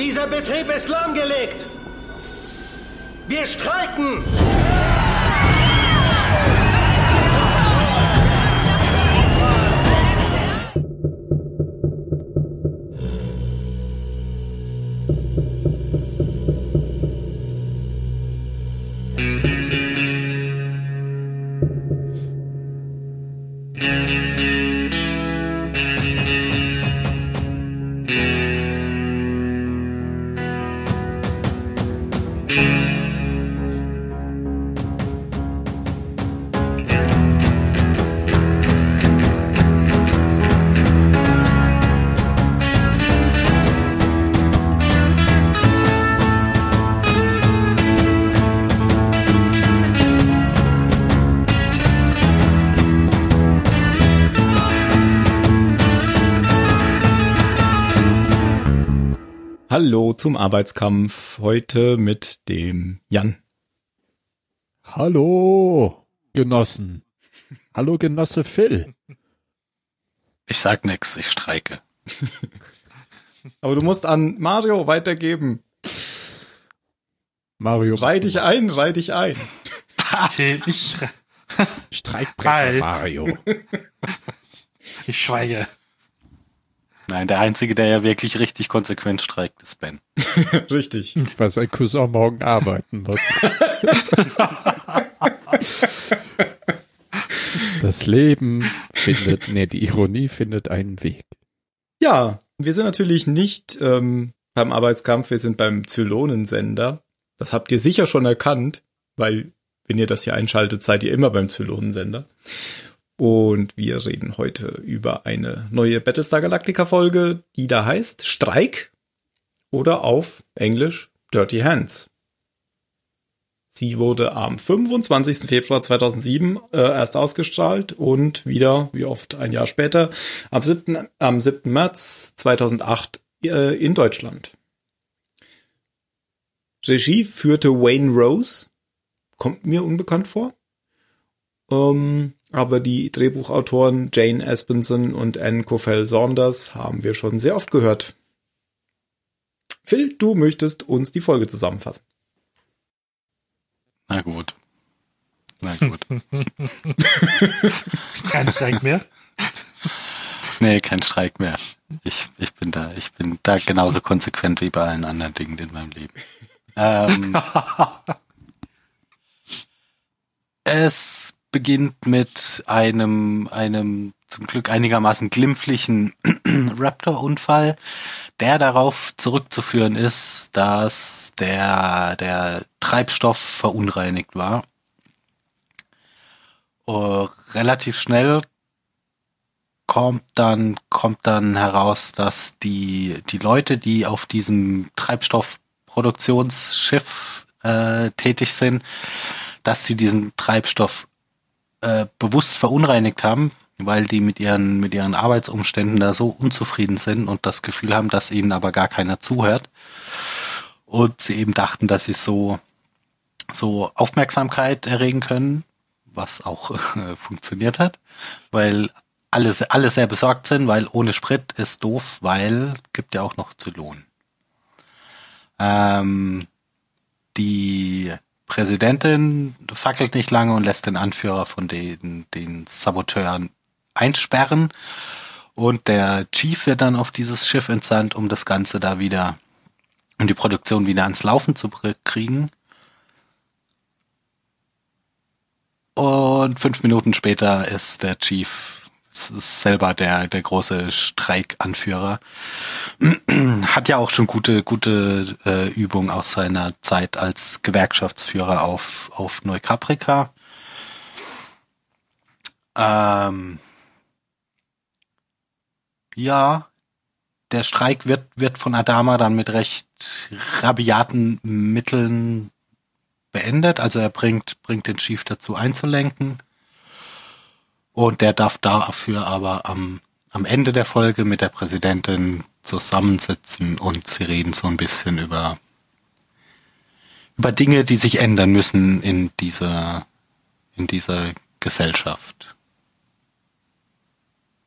Dieser Betrieb ist lahmgelegt. Wir streiken. Hallo zum Arbeitskampf. Heute mit dem Jan. Hallo, Genossen. Hallo, Genosse Phil. Ich sag nix, ich streike. Aber du musst an Mario weitergeben. Mario. Reih dich ein, reih dich ein. Ich, Streikbrecher Hi. Mario. ich schweige. Nein, der Einzige, der ja wirklich richtig konsequent streikt, ist Ben. Richtig. Weil sein Cousin morgen arbeiten muss. Das Leben findet, nee, die Ironie findet einen Weg. Ja, wir sind natürlich nicht ähm, beim Arbeitskampf, wir sind beim Zylonensender. Das habt ihr sicher schon erkannt, weil wenn ihr das hier einschaltet, seid ihr immer beim Zylonensender. Und wir reden heute über eine neue Battlestar Galactica Folge, die da heißt Streik oder auf Englisch Dirty Hands. Sie wurde am 25. Februar 2007 äh, erst ausgestrahlt und wieder, wie oft ein Jahr später, am 7. Am 7. März 2008 äh, in Deutschland. Regie führte Wayne Rose, kommt mir unbekannt vor. Ähm, aber die Drehbuchautoren Jane Espenson und Anne Coffell Saunders haben wir schon sehr oft gehört. Phil, du möchtest uns die Folge zusammenfassen. Na gut. Na gut. Kein Streik mehr. Nee, kein Streik mehr. Ich, ich bin da, ich bin da genauso konsequent wie bei allen anderen Dingen in meinem Leben. Ähm, es beginnt mit einem, einem zum Glück einigermaßen glimpflichen Raptor-Unfall, der darauf zurückzuführen ist, dass der, der Treibstoff verunreinigt war. Uh, relativ schnell kommt dann, kommt dann heraus, dass die, die Leute, die auf diesem Treibstoffproduktionsschiff äh, tätig sind, dass sie diesen Treibstoff äh, bewusst verunreinigt haben, weil die mit ihren, mit ihren Arbeitsumständen da so unzufrieden sind und das Gefühl haben, dass ihnen aber gar keiner zuhört. Und sie eben dachten, dass sie so, so Aufmerksamkeit erregen können, was auch äh, funktioniert hat, weil alle, alle sehr besorgt sind, weil ohne Sprit ist doof, weil gibt ja auch noch Zylon. Ähm, die Präsidentin fackelt nicht lange und lässt den Anführer von den, den Saboteuren einsperren. Und der Chief wird dann auf dieses Schiff entsandt, um das Ganze da wieder, um die Produktion wieder ans Laufen zu kriegen. Und fünf Minuten später ist der Chief selber der, der große Streikanführer. Hat ja auch schon gute, gute äh, Übung aus seiner Zeit als Gewerkschaftsführer auf, auf Neukaprika. Ähm, ja, der Streik wird, wird von Adama dann mit recht rabiaten Mitteln beendet. Also er bringt, bringt den Chief dazu einzulenken. Und der darf dafür aber am, am Ende der Folge mit der Präsidentin zusammensitzen und sie reden so ein bisschen über, über Dinge, die sich ändern müssen in dieser, in dieser Gesellschaft.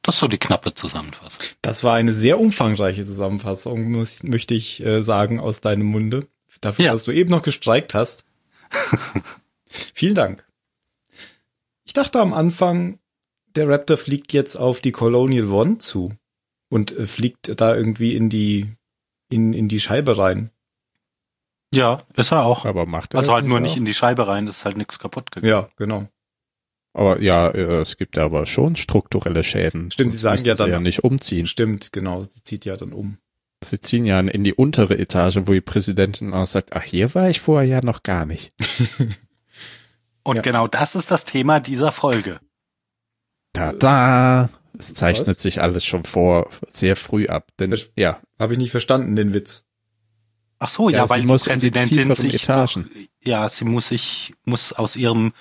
Das ist so die knappe Zusammenfassung. Das war eine sehr umfangreiche Zusammenfassung, muss, möchte ich äh, sagen, aus deinem Munde. Dafür, Ja. dass du eben noch gestreikt hast. Vielen Dank. Ich dachte am Anfang, der Raptor fliegt jetzt auf die Colonial One zu und äh, fliegt da irgendwie in die in, in die Scheibe rein. Ja, ist er auch. Aber macht er Also das halt nur auch? nicht in die Scheibe rein, ist halt nichts kaputt gegangen. Ja, genau. Aber ja, äh, es gibt ja aber schon strukturelle Schäden. Stimmt, sie Sonst sagen müssten ja sie dann- ja nicht umziehen. Stimmt, genau. Sie zieht ja dann um. Sie ziehen ja in die untere Etage, wo die Präsidentin auch sagt, ach, hier war ich vorher ja noch gar nicht. Und Ja. genau das ist das Thema dieser Folge. Tada! Es zeichnet Was? sich alles schon vor, sehr früh ab. Denn, Das- ja, Habe ich nicht verstanden, den Witz. Ach so, ja, Ja, weil die muss die Präsidentin sich. Noch, ja, sie muss sich muss aus ihrem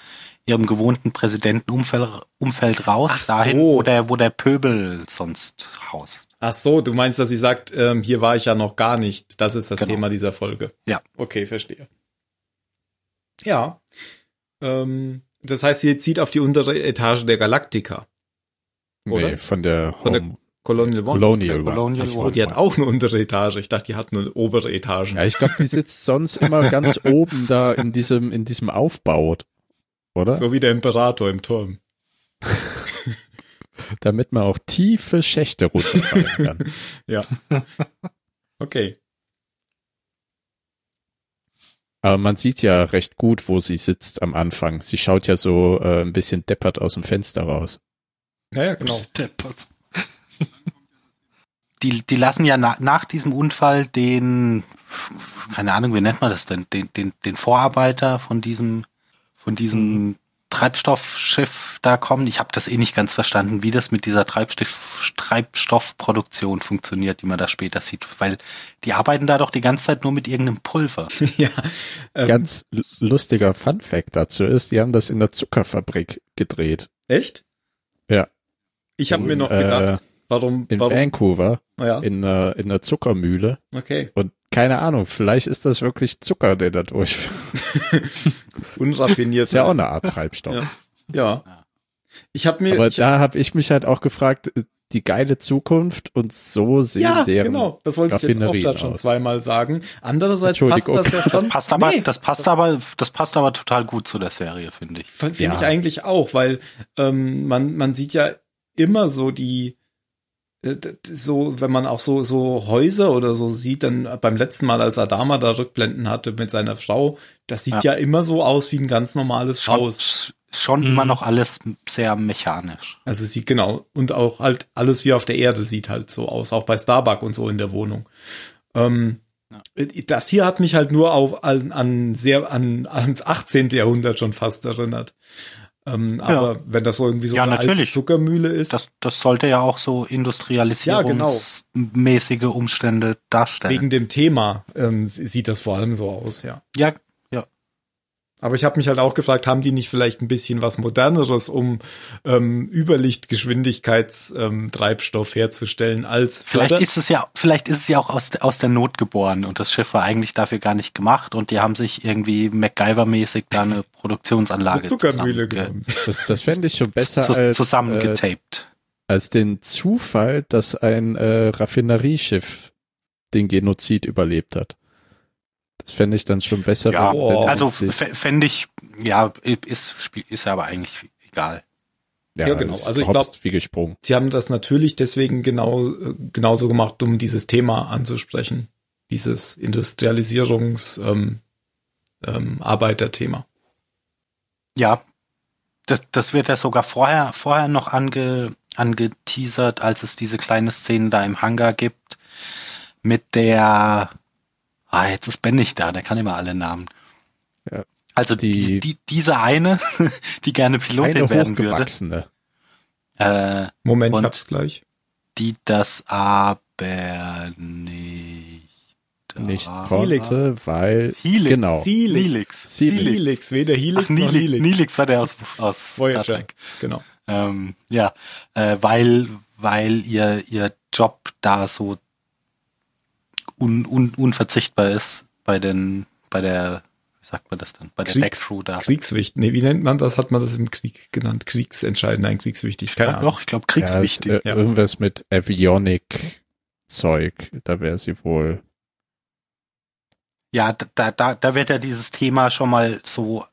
ihrem gewohnten Präsidentenumfeld Umfeld raus, Ach dahin, so. wo der wo der Pöbel sonst haust. Ach so, du meinst, dass sie sagt, ähm, hier war ich ja noch gar nicht. Das ist das Genau. Thema dieser Folge. Ja. Okay, verstehe. Ja. Ähm, das heißt, sie zieht auf die untere Etage der Galaktika. Oder? nee, von der, Von der Home Colonial One. Colonial der One. Colonial Ach so, One. Die hat auch eine untere Etage. Ich dachte, die hat nur obere Etagen. Ja, ich glaube, die sitzt sonst immer ganz oben da in diesem, in diesem Aufbau, oder? So wie der Imperator im Turm. Damit man auch tiefe Schächte runterfallen kann. Ja. Okay. Aber man sieht ja recht gut, wo sie sitzt am Anfang. Sie schaut ja so äh, ein bisschen deppert aus dem Fenster raus. Ja, ja, genau. Deppert. Die die lassen ja na, nach diesem Unfall den keine Ahnung, wie nennt man das denn, den den den Vorarbeiter von diesem von diesem Treibstoffschiff da kommen. Ich habe das eh nicht ganz verstanden, wie das mit dieser Treibstoff, Treibstoffproduktion funktioniert, die man da später sieht, weil die arbeiten da doch die ganze Zeit nur mit irgendeinem Pulver. ja. Ähm, Ganz lustiger Fun Fact dazu ist, die haben das in der Zuckerfabrik gedreht. echt? Ja. Ich habe mir noch Äh, gedacht, warum, In warum, Vancouver, ja, in, einer in einer Zuckermühle. okay. Und keine Ahnung, vielleicht ist das wirklich Zucker, der da durchführt. Unraffiniert. Ist ja auch eine Art Treibstoff. Ja. Ja. Ich habe mir, Aber ich, da habe ich mich halt auch gefragt, äh, die geile Zukunft und so sehen ja, deren genau, das wollte ich jetzt auch gerade schon zweimal sagen. Andererseits passt das ja schon. Das passt aber, Nee, das passt aber, das passt aber total gut zu der Serie, finde ich. Finde Ja. ich eigentlich auch, weil ähm, man, man sieht ja immer so die, äh, so, wenn man auch so, so Häuser oder so sieht, dann beim letzten Mal, als Adama da Rückblenden hatte mit seiner Frau, das sieht ja, Ja. immer so aus wie ein ganz normales Haus. Schon, schon Mhm. immer noch alles sehr mechanisch. Also sieht genau, und auch halt alles wie auf der Erde sieht halt so aus, auch bei Starbuck und so in der Wohnung. Ähm, Das hier hat mich halt nur auf an, an sehr an ans 18. Jahrhundert schon fast erinnert. Ähm, Aber wenn das so irgendwie so Ja, eine alte natürlich. Zuckermühle ist, Das, das sollte ja auch so industrialisierungsmäßige Umstände darstellen. wegen dem Thema ähm, sieht das vor allem so aus, ja. ja, ja. Aber ich habe mich halt auch gefragt, haben die nicht vielleicht ein bisschen was moderneres, um ähm, Überlichtgeschwindigkeits ähm, herzustellen als Vielleicht ist es ja, vielleicht ist es ja auch aus, der- aus der Not geboren und das Schiff war eigentlich dafür gar nicht gemacht und die haben sich irgendwie MacGyver-mäßig da eine Produktionsanlage eine Zuckermühle genommen. Das, das fände ich schon besser zu, als, äh, zusammengetaped. als den Zufall, dass ein äh, Raffinerieschiff den Genozid überlebt hat. Das fände ich dann schon besser. Ja, die also fände ich, ja, ist, ist ja aber eigentlich egal. ja, genau. ist Also ich gehopst glaub- wie gesprungen. Sie haben das natürlich deswegen genau äh, genauso gemacht, um dieses Thema anzusprechen, dieses Industrialisierungs ähm, ähm, Arbeiterthema. Ja, das, das wird ja sogar vorher, vorher noch ange, angeteasert, als es diese kleine Szene da im Hangar gibt, mit der, ah, jetzt ist Ben nicht da, der kann immer alle Namen. Ja. Also Die- die, die, diese eine, die gerne Pilotin Eine werden würde, hochgewachsene. äh, Moment, ich hab's gleich. die das aber nicht, Nicht. Helix. weil Helix. genau. Helix. Helix. Helix, weder Helix Ach, noch Helix. Nilix war der aus, aus Star Voyager, Trek. genau. Ähm, ja, äh, weil, weil ihr, ihr Job da so un, un, unverzichtbar ist bei den, bei der wie sagt man das dann? Bei der Kriegs- Deckcrew da. Kriegswichtig. Nee, wie nennt man das? Hat man das im Krieg genannt? Kriegsentscheidend, nein, kriegswichtig. Keine Ja, Ahnung. doch, ich glaube Ja, kriegswichtig. ist, äh, ja. Irgendwas mit Avionic-Zeug. Da wäre sie wohl. Ja, da, da, da wird ja dieses Thema schon mal so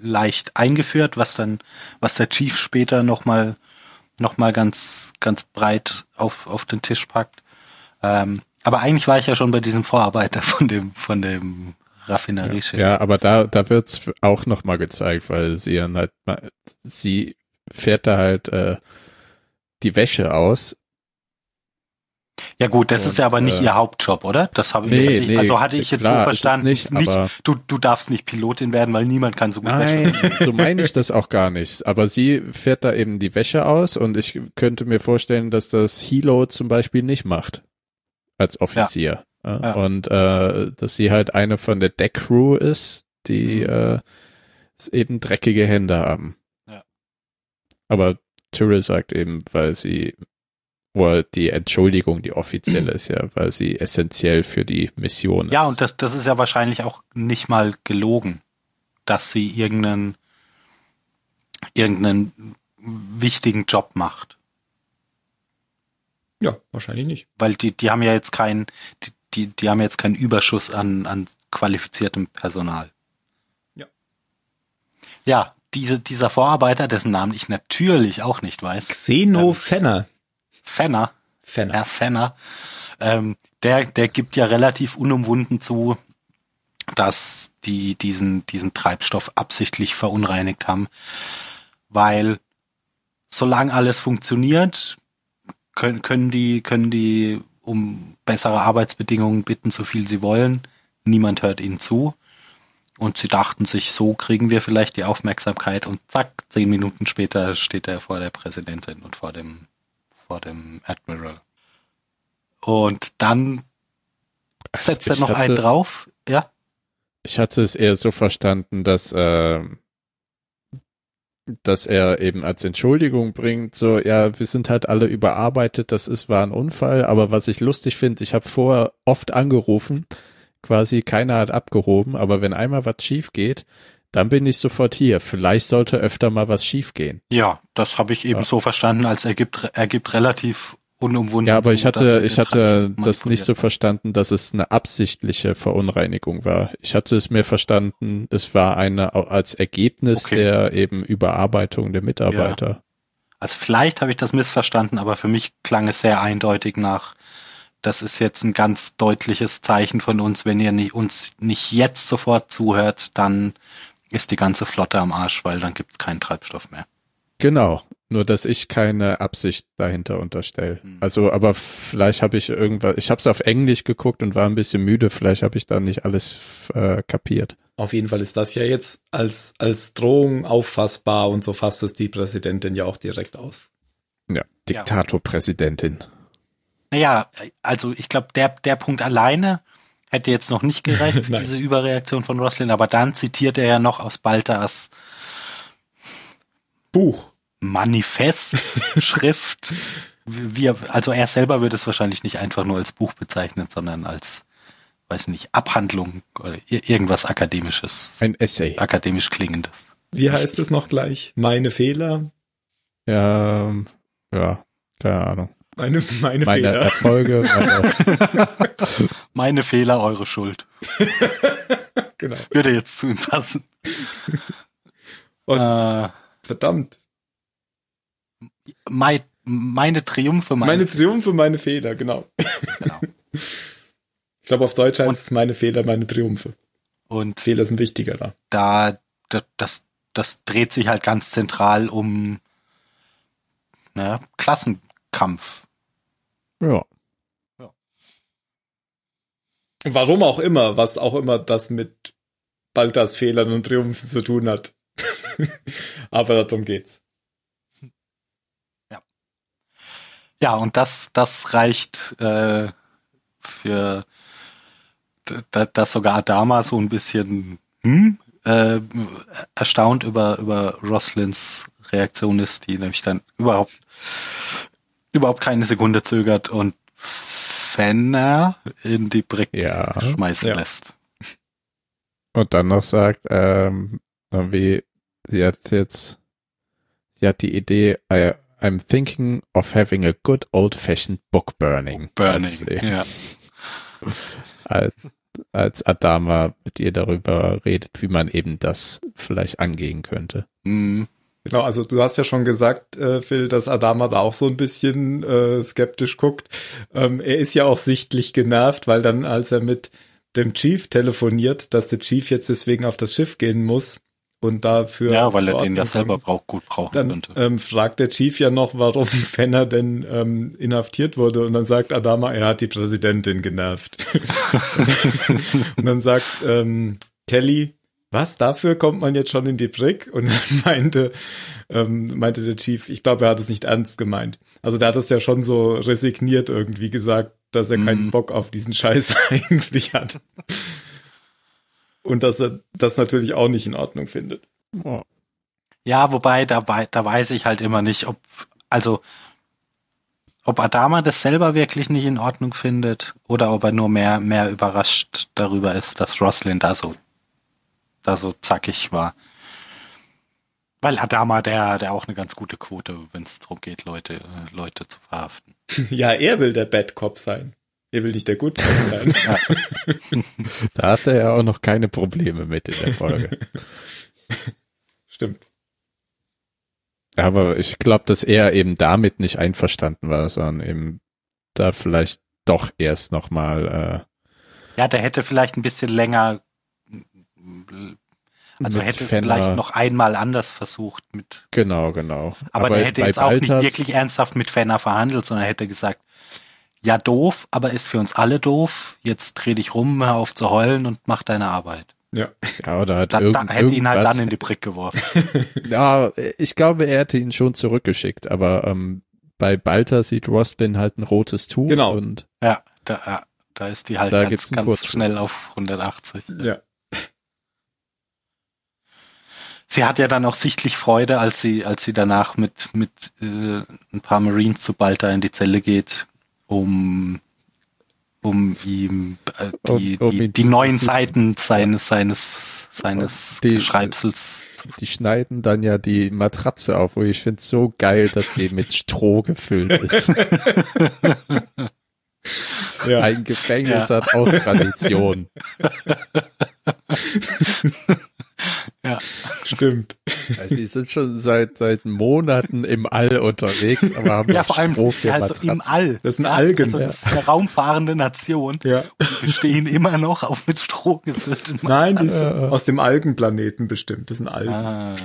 leicht eingeführt, was dann, was der Chief später nochmal noch mal ganz, ganz breit auf, auf den Tisch packt. Ähm, aber eigentlich war ich ja schon bei diesem Vorarbeiter von dem, von dem Raffinerieschiff. Ja, aber da, da wird's auch nochmal gezeigt, weil sie dann halt, sie fährt da halt äh, die Wäsche aus. Ja gut, das Und, ist ja aber nicht äh, ihr Hauptjob, oder? Das habe ich, Nee, ich nee, also hatte ich jetzt klar, so verstanden. nicht, aber- du, du darfst nicht Pilotin werden, weil niemand kann so gut Nein, Wäsche. so meine ich das auch gar nicht. Aber sie fährt da eben die Wäsche aus und ich könnte mir vorstellen, dass das Hilo zum Beispiel nicht macht. Als Offizier. Ja. Ja. Und äh, dass sie halt eine von der Deckcrew ist, die Mhm. äh, eben dreckige Hände haben. Ja. Aber Tyrrell sagt eben, weil sie oder die Entschuldigung, die offizielle ist ja, weil sie essentiell für die Mission ist. Ja, und das, das ist ja wahrscheinlich auch nicht mal gelogen, dass sie irgendeinen, irgendeinen wichtigen Job macht. Ja, wahrscheinlich nicht. Weil die, die haben ja jetzt keinen, die, die, die haben jetzt keinen Überschuss an, an qualifiziertem Personal. Ja. Ja, diese, dieser Vorarbeiter, dessen Namen ich natürlich auch nicht weiß, Xeno Fenner. Fenner, Fenner. Herr Fenner, ähm, der, der gibt ja relativ unumwunden zu, dass die diesen, diesen Treibstoff absichtlich verunreinigt haben, weil solange alles funktioniert, können, können die, können die um bessere Arbeitsbedingungen bitten, so viel sie wollen. Niemand hört ihnen zu. Und sie dachten sich, so kriegen wir vielleicht die Aufmerksamkeit und zack, zehn Minuten später steht er vor der Präsidentin und vor dem, vor dem Admiral. Und dann setzt er Ich noch einen hatte- drauf. Ja, Ich hatte es eher so verstanden, dass, äh, dass er eben als Entschuldigung bringt, so, ja, wir sind halt alle überarbeitet, das ist, war ein Unfall, aber was ich lustig finde, ich habe vorher oft angerufen, quasi keiner hat abgehoben, aber wenn einmal was schief geht, dann bin ich sofort hier. Vielleicht sollte öfter mal was schief gehen. ja, das habe ich eben Ja. so verstanden, als er gibt, er gibt relativ unumwunden. Ja, aber ich hatte, ich hatte das nicht so verstanden, dass es eine absichtliche Verunreinigung war. Ich hatte es mir verstanden, es war eine als Ergebnis Okay. der eben Überarbeitung der Mitarbeiter. Also vielleicht habe ich das missverstanden, aber für mich klang es sehr eindeutig nach, das ist jetzt ein ganz deutliches Zeichen von uns, wenn ihr nicht, uns nicht jetzt sofort zuhört, dann ist die ganze Flotte am Arsch, weil dann gibt es keinen Treibstoff mehr. Genau. Nur dass ich keine Absicht dahinter unterstelle. Hm. Also, aber vielleicht habe ich irgendwas. Ich habe es auf Englisch geguckt und war ein bisschen müde. Vielleicht habe ich da nicht alles äh, kapiert. Auf jeden Fall ist das ja jetzt als, als Drohung auffassbar und so fasst es die Präsidentin ja auch direkt aus. Ja, Diktatorpräsidentin. Naja, also ich glaube, der, der Punkt alleine hätte jetzt noch nicht gereicht für diese Überreaktion von Roslin, aber dann zitiert er ja noch aus Baltas Buch. Manifest, Schrift. Wir, also er selber würde es wahrscheinlich nicht einfach nur als Buch bezeichnen, sondern als, weiß nicht, Abhandlung oder ir- irgendwas Akademisches, Ein Essay. akademisch klingendes. Wie heißt es noch gleich? Meine Fehler? Ja, ähm, ja, keine Ahnung. Meine, meine, Meine Fehler. Erfolge, meine, Meine Fehler, eure Schuld. genau. Würde jetzt zu ihm passen. Und- äh, Verdammt. Mei, meine Triumphe, meine, Meine Triumphe, meine Fehler, genau. genau. Ich glaube, auf Deutsch heißt es meine Fehler, meine Triumphe. Und Fehler sind wichtiger da. da, da das, das dreht sich halt ganz zentral um ne, Klassenkampf. ja. Warum auch immer, was auch immer das mit Baltas Fehlern und Triumphen zu tun hat. Aber darum geht's. Ja, und das, das reicht äh, für dass sogar Adama so ein bisschen hm, äh, erstaunt über, über Roslins Reaktion ist, die nämlich dann überhaupt überhaupt keine Sekunde zögert und Fenner in die Brick Ja. schmeißen Ja. lässt. Und dann noch sagt, ähm, wie, sie hat jetzt, sie hat die Idee, I, I'm thinking of having a good old-fashioned book burning. Burning. Als, Ja. als, als Adama mit ihr darüber redet, wie man eben das vielleicht angehen könnte. Mhm. Genau, also du hast ja schon gesagt, äh, Phil, dass Adama da auch so ein bisschen äh, skeptisch guckt. Ähm, er ist ja auch sichtlich genervt, weil dann, als er mit dem Chief telefoniert, dass der Chief jetzt deswegen auf das Schiff gehen muss und dafür Ja, weil er den ja selber braucht, gut brauchen Dann könnte. ähm, fragt der Chief ja noch, warum Fenner denn ähm, inhaftiert wurde. Und dann sagt Adama, er hat die Präsidentin genervt. und dann sagt ähm, Kelly, was, dafür kommt man jetzt schon in die Brick? Und dann meinte, ähm, meinte der Chief, ich glaube, er hat es nicht ernst gemeint. Also der hat es ja schon so resigniert irgendwie gesagt, dass er keinen Mhm. Bock auf diesen Scheiß eigentlich hat. Und dass er das natürlich auch nicht in Ordnung findet. Oh. Ja, wobei, da, da weiß ich halt immer nicht, ob, also, ob Adama das selber wirklich nicht in Ordnung findet oder ob er nur mehr, mehr überrascht darüber ist, dass Roslyn da so, da so zackig war. Weil Adama, der, der auch eine ganz gute Quote, wenn es darum geht, Leute, äh, Leute zu verhaften. Ja, er will der Bad Cop sein. Er will nicht der Cop sein. Da hat er ja auch noch keine Probleme mit in der Folge. Stimmt. Aber ich glaube, dass er eben damit nicht einverstanden war, sondern eben da vielleicht doch erst nochmal Ja, der hätte vielleicht ein bisschen länger, also hätte es Fenner- vielleicht noch einmal anders versucht mit Genau, genau. Aber, der hätte jetzt auch nicht Baltas- wirklich ernsthaft mit Fenner verhandelt, sondern hätte gesagt, ja doof, aber ist für uns alle doof. Jetzt dreh dich rum, hör auf zu heulen und mach deine Arbeit. Ja. Ja, oder hat Da, da irgend, hätte ihn halt dann in die Brick geworfen. Ja, ich glaube, er hätte ihn schon zurückgeschickt, aber ähm, bei Balta sieht Roslyn halt ein rotes Tuch Genau. und ja, da, ja, da ist die halt Da ganz, ganz schnell auf 180. Ja. Sie hat ja dann auch sichtlich Freude, als sie, als sie danach mit, mit äh, ein paar Marines zu Balta in die Zelle geht, um um ihm äh, die, Um- um die, die neuen Seiten seines seines seines Die- Schreibsels die schneiden dann ja die Matratze auf, wo ich finde so geil, dass die mit Stroh gefüllt ist. Ja. Ein Gefängnis Ja. hat auch Tradition. ja. Stimmt. Also die sind schon seit seit Monaten im All unterwegs, aber haben Ja, vor allem Stroh sind für sie halt so im Matratzen. All. Das sind Algen. Also das ist eine raumfahrende Nation. Ja. Und wir stehen immer noch auf mit Stroh gefüllten Nein, die sind Äh. aus dem Algenplaneten bestimmt. Das sind Algen. Ah,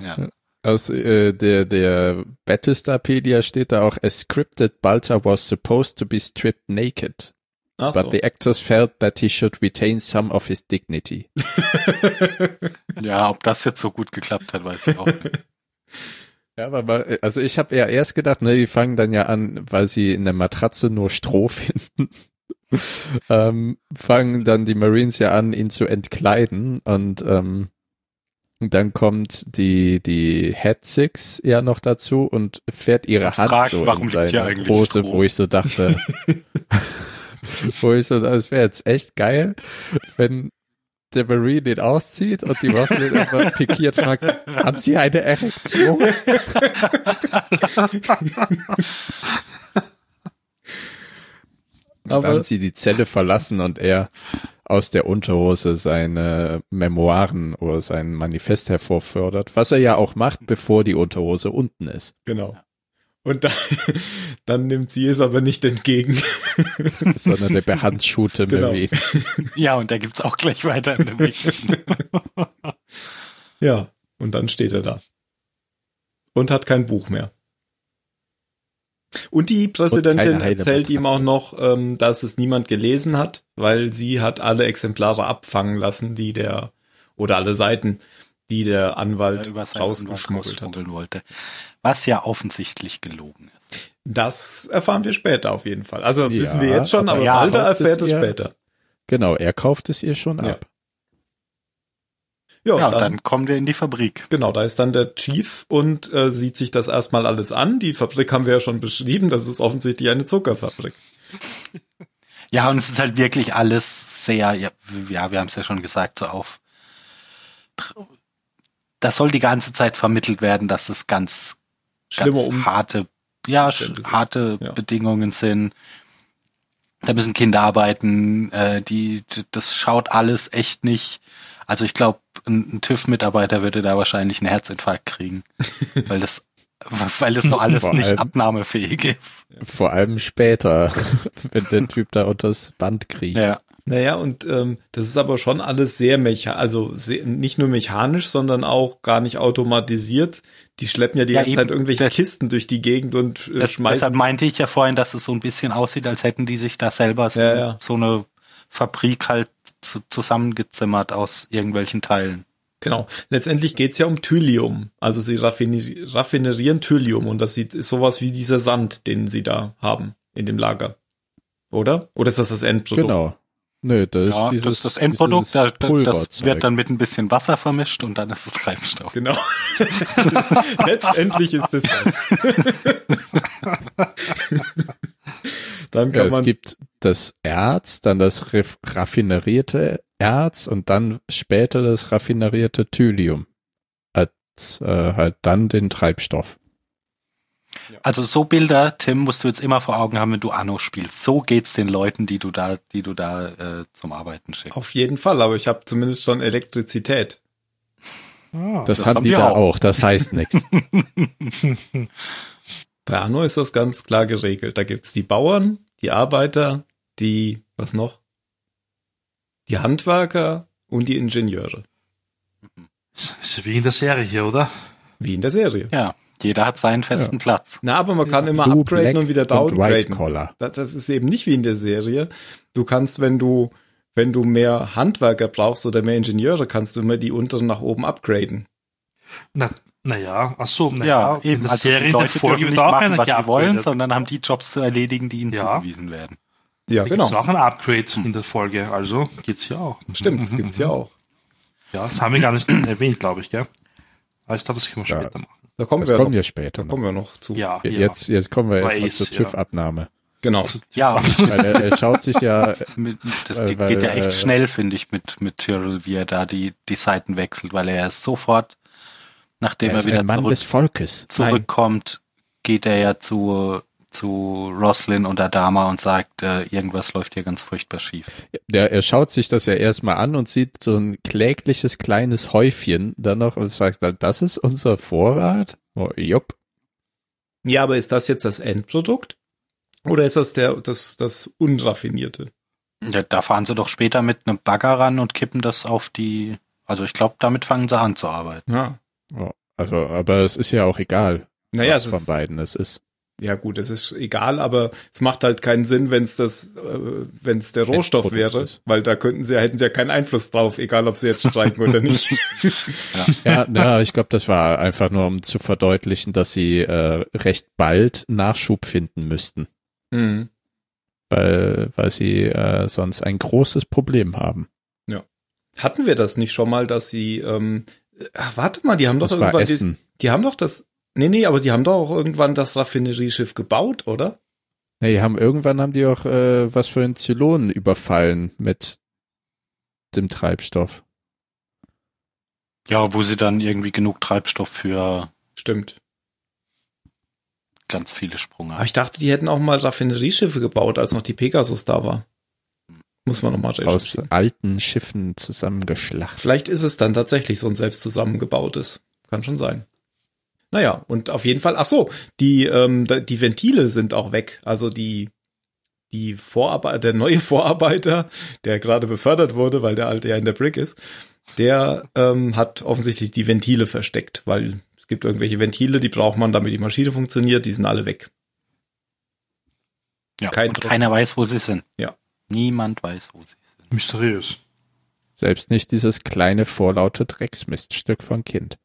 ja. Aus äh, der der Battlestarpedia steht da auch a scripted Balta was supposed to be stripped naked, Ach but so. the actors felt that he should retain some of his dignity. ja, ob das jetzt so gut geklappt hat, weiß ich auch nicht. Ja, aber mal, also ich habe ja erst gedacht, ne, die fangen dann ja an, weil sie in der Matratze nur Stroh finden, ähm, fangen dann die Marines ja an, ihn zu entkleiden und ähm, dann kommt die die Head Six ja noch dazu und fährt ihre Hand fragt, so warum in seine Hose, wo ich so dachte, wo ich so, das wäre jetzt echt geil, wenn der Marine den auszieht und die Roslyn immer pikiert fragt, haben Sie eine Erektion? Und Aber- dann sie die Zelle verlassen und er aus der Unterhose seine Memoiren oder sein Manifest hervorfördert, was er ja auch macht, bevor die Unterhose unten ist. Genau. Und dann, dann nimmt sie es aber nicht entgegen. Sondern der behandschuhte Genau. Marine. Ja, und da gibt's auch gleich weiter in der. Ja. Und dann steht er da. Und hat kein Buch mehr. Und die Präsidentin keine erzählt ihm auch noch, ähm, dass es niemand gelesen hat, weil sie hat alle Exemplare abfangen lassen, die der, oder alle Seiten, die der Anwalt rausgeschmuggelt hat. wollte. Was ja offensichtlich gelogen ist. Das erfahren wir später auf jeden Fall. Also das Ja, wissen wir jetzt schon, aber aber ja, Walter erfährt es ihr? später. Genau, er kauft es ihr schon Ja. ab. Ja, Ja, dann, dann kommen wir in die Fabrik. genau, da ist dann der Chief und äh, sieht sich das erstmal alles an. Die Fabrik haben wir ja schon beschrieben, das ist offensichtlich eine Zuckerfabrik. Ja, und es ist halt wirklich alles sehr, ja, ja wir haben es ja schon gesagt, so auf, das soll die ganze Zeit vermittelt werden, dass es ganz, Schlimme ganz um harte, ja, harte Ja. Bedingungen sind. Da müssen Kinder arbeiten, äh, die, das schaut alles echt nicht. Also ich glaube, ein, ein TÜV-Mitarbeiter würde da wahrscheinlich einen Herzinfarkt kriegen, weil das, weil das so alles Vor nicht allem- abnahmefähig ist. Vor allem später, wenn der Typ da unters Band kriegt. Ja. Naja, und ähm, das ist aber schon alles sehr mechanisch, also sehr, nicht nur mechanisch, sondern auch gar nicht automatisiert. Die schleppen ja die Ja, ganze Zeit irgendwelche Das- Kisten durch die Gegend und äh, Das, schmeißen. deshalb meinte ich ja vorhin, dass es so ein bisschen aussieht, als hätten die sich da selber so, Ja, ja. so eine Fabrik halt zu, zusammengezimmert aus irgendwelchen Teilen. Genau. Letztendlich geht's ja um Thylium. Also sie raffini raffinerieren Thylium und das sieht ist sowas wie dieser Sand, den sie da haben in dem Lager. Oder? Oder ist das das Endprodukt? Genau. Nö, das Ja, ist dieses, das, das Endprodukt, da, da, das wird dann mit ein bisschen Wasser vermischt und dann ist es Treibstoff. Genau. Letztendlich ist es das. Dann Ja, kann es man gibt das Erz, dann das raf- raffinerierte Erz und dann später das raffinerierte Thylium. Als äh, halt dann den Treibstoff. Also so Bilder, Tim, musst du jetzt immer vor Augen haben, wenn du Anno spielst. So geht's den Leuten, die du da, die du da äh, zum Arbeiten schickst. auf jeden Fall, aber ich habe zumindest schon Elektrizität. Ah, Das, das haben die wir da auch. auch. das heißt nichts. Bei Anno ist das ganz klar geregelt. Da gibt's die Bauern, die Arbeiter, die, was noch? Die Handwerker und die Ingenieure. ist wie in der Serie hier, oder? Wie in der Serie. Ja, jeder hat seinen festen Platz. Na, aber man kann immer Blue, upgraden Black und wieder und downgraden. Collar. Das, das ist eben nicht wie in der Serie. Du kannst, wenn du, wenn du mehr Handwerker brauchst oder mehr Ingenieure, kannst du immer die unteren nach oben upgraden. Na, naja, ach so, na Ja, ja, eben. in der Also Serie, die Leute dürfen wird nicht auch machen, was sie wollen, sondern haben die Jobs zu erledigen, die ihnen Ja. zugewiesen werden. Ja, Da gibt's genau. auch ein Upgrade in der Folge, also geht's hier auch. Stimmt, das gibt's ja auch. Ja, das haben wir gar nicht erwähnt, glaube ich, gell? Aber ich glaube, das können wir Ja. später machen. Da kommen Das wir, kommt noch, ja später da noch. kommen wir noch zu. Ja, ja. Jetzt, jetzt kommen wir erstmal zur ja. TÜV-Abnahme. Genau. Ja, Weil er, er schaut sich ja, das Weil- geht, weil, geht ja echt äh, schnell, finde ich, mit, mit Tyrrell, wie er da die, die Seiten wechselt, weil er sofort, nachdem er er, wieder ein Mann zurück, des Volkes. zurückkommt, geht er ja zu, zu Roslyn und Adama und sagt, äh, irgendwas läuft hier ganz furchtbar schief. Der, er schaut sich das ja erstmal an und sieht so ein klägliches kleines Häufchen dann noch und sagt dann, das ist unser Vorrat? Oh, jupp. Ja, aber ist das jetzt das Endprodukt? Oder ist das der, das, das Unraffinierte? Ja, da fahren sie doch später mit einem Bagger ran und kippen das auf die, also ich glaube, damit fangen sie an zu arbeiten. Ja. Oh, also, aber es ist ja auch egal, Naja, was es von ist, beiden es ist. Ja gut, es ist egal, aber es macht halt keinen Sinn, wenn es das, äh, wenn es der Rohstoff Endprodukt wäre, ist. weil da könnten sie, hätten sie ja keinen Einfluss drauf, egal ob sie jetzt streiken oder nicht. Ja, ja ich glaube, das war einfach nur, um zu verdeutlichen, dass sie äh, recht bald Nachschub finden müssten, Mhm. weil, weil sie äh, sonst ein großes Problem haben. Hatten wir das nicht schon mal, dass sie, ähm, ach, warte mal, die haben doch Das war irgendwann, die, die haben doch das, nee, nee, aber die haben doch auch irgendwann das Raffinerieschiff gebaut, oder? Nee, die haben irgendwann haben die auch äh, was für einen Zylonen überfallen mit dem Treibstoff. Ja, wo sie dann irgendwie genug Treibstoff für Stimmt. ganz viele Sprung Aber ich dachte, die hätten auch mal Raffineriesschiffe gebaut, als noch die Pegasus da war. Muss man nochmal Aus alten Schiffen zusammengeschlacht. Vielleicht ist es dann tatsächlich so ein selbst zusammengebautes. Kann schon sein. Naja, und auf jeden Fall, ach so, die, ähm, die Ventile sind auch weg. Also die, die Vorarbeiter, der neue Vorarbeiter, der gerade befördert wurde, weil der alte ja in der Brick ist, der ähm, hat offensichtlich die Ventile versteckt, weil es gibt irgendwelche Ventile, die braucht man, damit die Maschine funktioniert, die sind alle weg. Ja, kein und Druck. keiner weiß, wo sie sind. Ja. Niemand weiß, wo sie sind. Mysteriös. Selbst nicht dieses kleine vorlaute Drecksmiststück von Kind.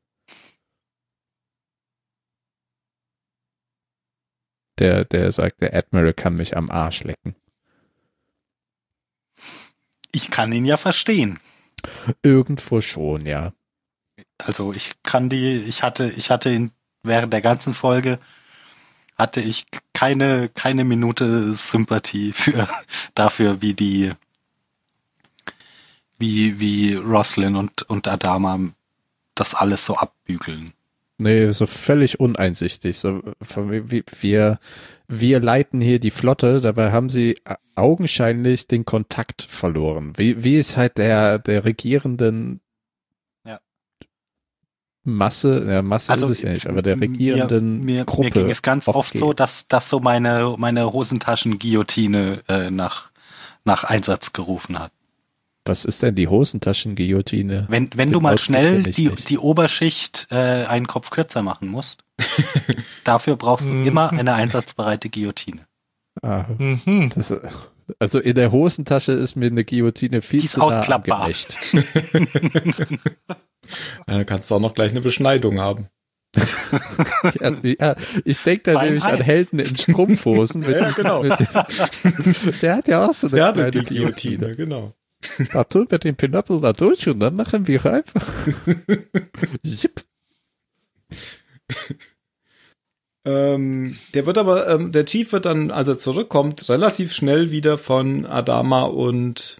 Der, der sagt, der Admiral kann mich am Arsch lecken. Ich kann ihn ja verstehen. Irgendwo schon, ja. Also ich kann die, ich hatte, ich hatte in, während der ganzen Folge hatte ich keine, keine Minute Sympathie für, dafür, wie die, wie, wie Roslyn und, und Adama das alles so abbügeln. Nee, so völlig uneinsichtig. So, von wie- wir, wir leiten hier die Flotte, dabei haben sie augenscheinlich den Kontakt verloren. Wie, wie es halt der, der regierenden Ja. Masse, ja, Masse ist es ja nicht, aber der regierenden mir, mir, Gruppe. Mir ging es ganz oft aufgeht. so, dass, dass so meine, meine Hosentaschen-Guillotine äh, nach, nach Einsatz gerufen hat. Was ist denn die Hosentaschen-Guillotine? Wenn, wenn du mal schnell die, nicht. die Oberschicht äh, einen Kopf kürzer machen musst, dafür brauchst du Mhm. immer eine einsatzbereite Guillotine. Ah, Mhm. das, also in der Hosentasche ist mir eine Guillotine viel Die ist zu nah ausklappbar. Äh, kannst du auch noch gleich eine Beschneidung haben. Ja, ja, ich denke da Beim nämlich an Eis. Helden in Strumpfhosen. Mit, Ja, genau. Mit, der hat ja auch so eine Der hatte die Guillotine, genau. Da tun wir den Pinöppel da durch und dann machen wir einfach. Zip. Ähm, der wird aber, ähm, der Chief wird dann, als er zurückkommt, relativ schnell wieder von Adama und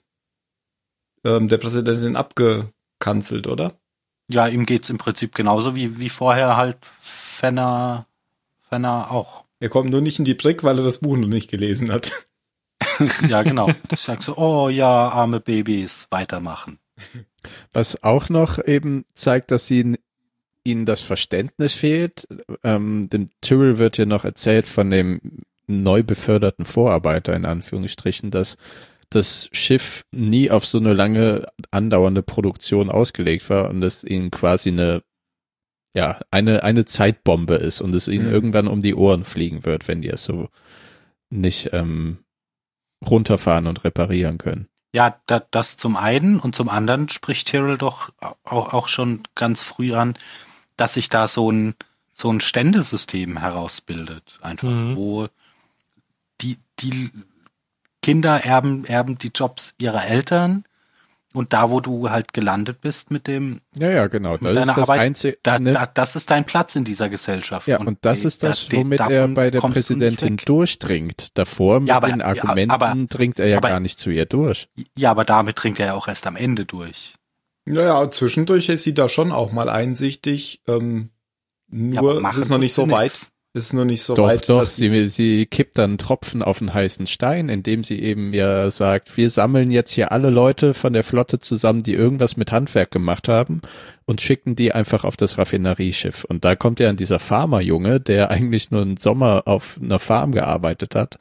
ähm, der Präsidentin abgekanzelt, oder? Ja, ihm geht's im Prinzip genauso wie, wie vorher halt Fenner, Fenner auch. Er kommt nur nicht in die Brick, weil er das Buch noch nicht gelesen hat. Ja, genau. Ich sag so, oh ja, arme Babys, weitermachen. Was auch noch eben zeigt, dass sie ihnen das Verständnis fehlt. Ähm, dem Tyrrell wird ja noch erzählt von dem neu beförderten Vorarbeiter in Anführungsstrichen, dass das Schiff nie auf so eine lange andauernde Produktion ausgelegt war und es ihnen quasi eine ja eine eine Zeitbombe ist und es ihnen Mhm. irgendwann um die Ohren fliegen wird, wenn die es so nicht ähm, runterfahren und reparieren können. Ja, da, das zum einen und zum anderen spricht Tyrrell doch auch, auch schon ganz früh an, dass sich da so ein, so ein Ständesystem herausbildet. Einfach, Mhm. wo die, die Kinder erben, erben die Jobs ihrer Eltern und da, wo du halt gelandet bist mit dem, Ja, ja, genau. Das ist das Arbeit, einzige. da, ne? da, das ist dein Platz in dieser Gesellschaft. Ja, und das die- ist das, die- womit er bei der du Präsidentin weg. durchdringt. Davor mit Ja, aber- den ja, Argumenten aber- dringt er ja aber- gar nicht zu ihr durch. Ja, aber damit dringt er ja auch erst am Ende durch. Naja, zwischendurch ist sie da schon auch mal einsichtig. Ähm, Ja, nur aber es ist noch nicht so weit. Ist noch nicht so doch, weit. doch, sie, sie kippt dann einen Tropfen auf einen heißen Stein, indem sie eben ja sagt, wir sammeln jetzt hier alle Leute von der Flotte zusammen, die irgendwas mit Handwerk gemacht haben und schicken die einfach auf das Raffinerieschiff. Und da kommt ja dann dieser Farmerjunge, der eigentlich nur einen Sommer auf einer Farm gearbeitet hat.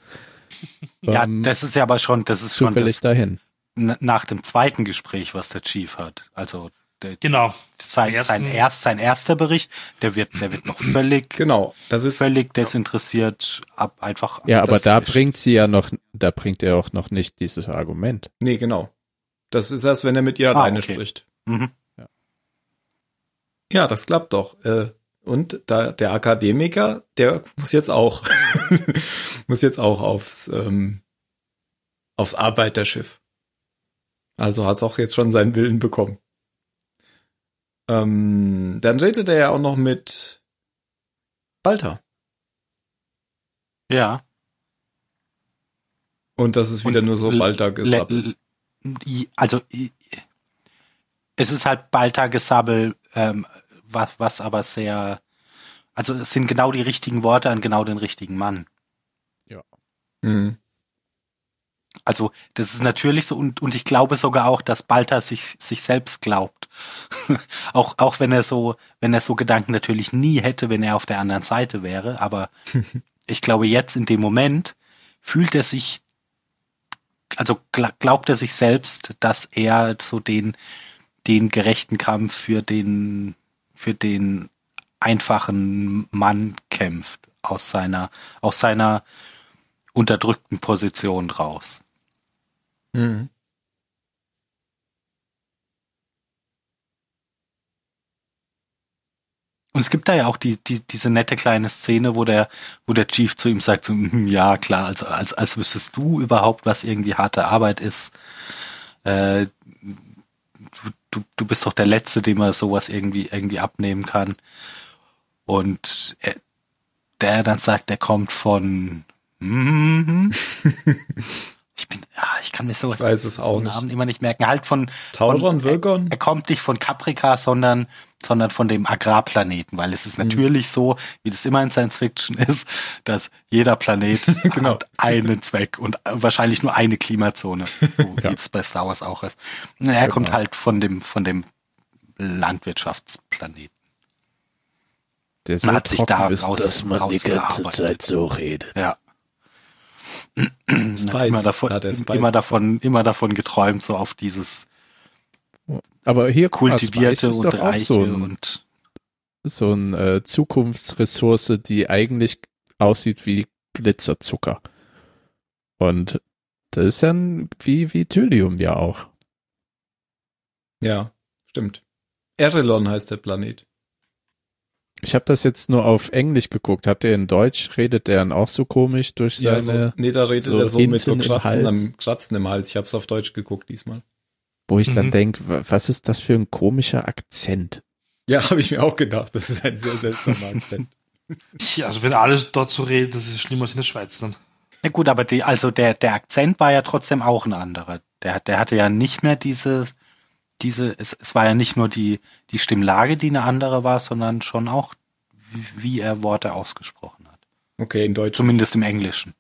Ja, ähm, das ist ja aber schon, das ist schon zufällig das, dahin. nach dem zweiten Gespräch, was der Chief hat. Also der, Genau. sein, sein, erst, sein erster Bericht, der wird, der wird noch völlig, Genau, das ist völlig desinteressiert, ab einfach. Ja, aber da ist- bringt sie ja noch, da bringt er auch noch nicht dieses Argument. nee, genau. Das ist erst, wenn er mit ihr Ah, alleine okay. spricht. Mhm. Ja, das klappt doch. Äh, Und da, der Akademiker, der muss jetzt auch, muss jetzt auch aufs, ähm, aufs Arbeiterschiff. Also hat's auch jetzt schon seinen Willen bekommen. Ähm, dann redet er ja auch noch mit Walter. Ja. Und das ist wieder Und nur so le- Also es ist halt Baltagesabbel, ähm, was, was aber sehr, also es sind genau die richtigen Worte an genau den richtigen Mann. Hm. Also das ist natürlich so und, und ich glaube sogar auch, dass Balta sich sich selbst glaubt. auch auch wenn er so wenn er so Gedanken natürlich nie hätte, wenn er auf der anderen Seite wäre. Aber ich glaube jetzt in dem Moment fühlt er sich also gla- glaubt er sich selbst, dass er so den den gerechten Kampf für den für den einfachen Mann kämpft aus seiner aus seiner unterdrückten Position raus. Hm. Und es gibt da ja auch die, die, diese nette kleine Szene, wo der, wo der Chief zu ihm sagt, so, "Hm, ja klar, als, als, als wüsstest du überhaupt, was irgendwie harte Arbeit ist. Äh, du, du, bist doch der Letzte, dem man sowas irgendwie, irgendwie abnehmen kann. Und er, der dann sagt, er kommt von mhm. Ich bin, ja, ich kann mir sowas Ich weiß es so auch Namen immer nicht merken. Halt von, Tauron, von Virgon? Er kommt nicht von Caprica, sondern, sondern von dem Agrarplaneten, weil es ist Mhm. natürlich so, wie das immer in Science Fiction ist, dass jeder Planet Genau. hat einen Zweck und wahrscheinlich nur eine Klimazone, so wie es bei Star Wars auch ist. Und er kommt Genau. halt von dem, von dem Landwirtschaftsplaneten. Der so Man hat sich da ist, raus- dass man die ganze rausgearbeitet. Zeit so redet. Ja. Spice. immer davon, Hat er Spice. immer davon, immer davon geträumt, so auf dieses Aber hier kultivierte ist und doch reiche so ein, und so ein äh, Zukunftsressource, die eigentlich aussieht wie Glitzerzucker. Und das ist dann wie, wie Thylium ja auch. Ja, stimmt. Erelon heißt der Planet. Ich habe das jetzt nur auf Englisch geguckt. Habt ihr in Deutsch, redet der dann auch so komisch durch Ja, seine, so, nee, da redet so er so mit so hinten im Kratzen, Hals. am, Kratzen im Hals. Ich hab's auf Deutsch geguckt diesmal. wo ich dann Mhm. denk, wa- was ist das für ein komischer Akzent? Ja, habe ich mir auch gedacht. Das ist ein sehr seltsamer Akzent. Ja, also wenn alles dort so redet, das ist schlimmer als in der Schweiz dann. Na gut, aber die, also der, der Akzent war ja trotzdem auch ein anderer. Der, der hatte ja nicht mehr diese, diese, es, es war ja nicht nur die, die Stimmlage, die eine andere war, sondern schon auch, wie, wie er Worte ausgesprochen hat. Okay, in Deutsch. Zumindest im Englischen.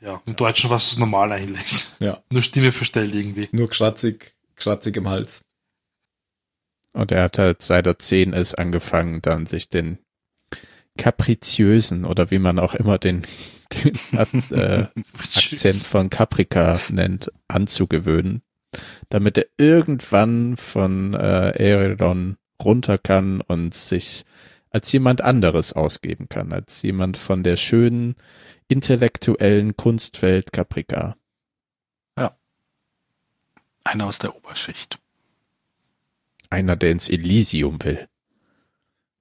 Ja, im Deutschen war es normal eigentlich. Ja. Nur Stimme verstellt irgendwie. Nur kratzig, kratzig im Hals. Und er hat halt seit er zehn ist angefangen, dann sich den kapriziösen oder wie man auch immer den, den äh, Akzent von Caprica nennt, anzugewöhnen, damit er irgendwann von äh, Aerodon runter kann und sich als jemand anderes ausgeben kann, als jemand von der schönen intellektuellen Kunstwelt Caprica. Einer aus der Oberschicht. Einer, der ins Elysium will.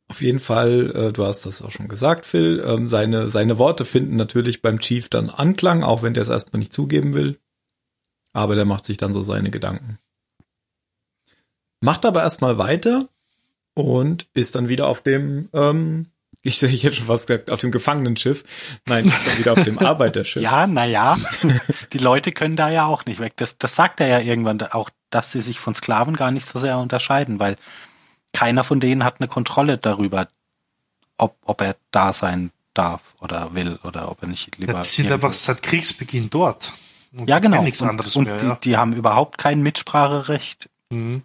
Auf jeden Fall, äh, du hast das auch schon gesagt, Phil, ähm, seine, seine Worte finden natürlich beim Chief dann Anklang, auch wenn der es erstmal nicht zugeben will. Aber der macht sich dann so seine Gedanken. Macht aber erstmal weiter und ist dann wieder auf dem, ähm, ich hätte jetzt schon fast gesagt, auf dem Gefangenenschiff. Nein, ist dann wieder auf dem Arbeiterschiff. Ja, na ja. die Leute können da ja auch nicht weg. Das, das sagt er ja irgendwann auch, dass sie sich von Sklaven gar nicht so sehr unterscheiden, weil keiner von denen hat eine Kontrolle darüber, ob, ob er da sein darf oder will oder ob er nicht lieber. Ja, sind einfach seit Kriegsbeginn dort. Und ja, genau. Nichts und anderes und mehr, die, ja. die haben überhaupt kein Mitspracherecht, Mhm.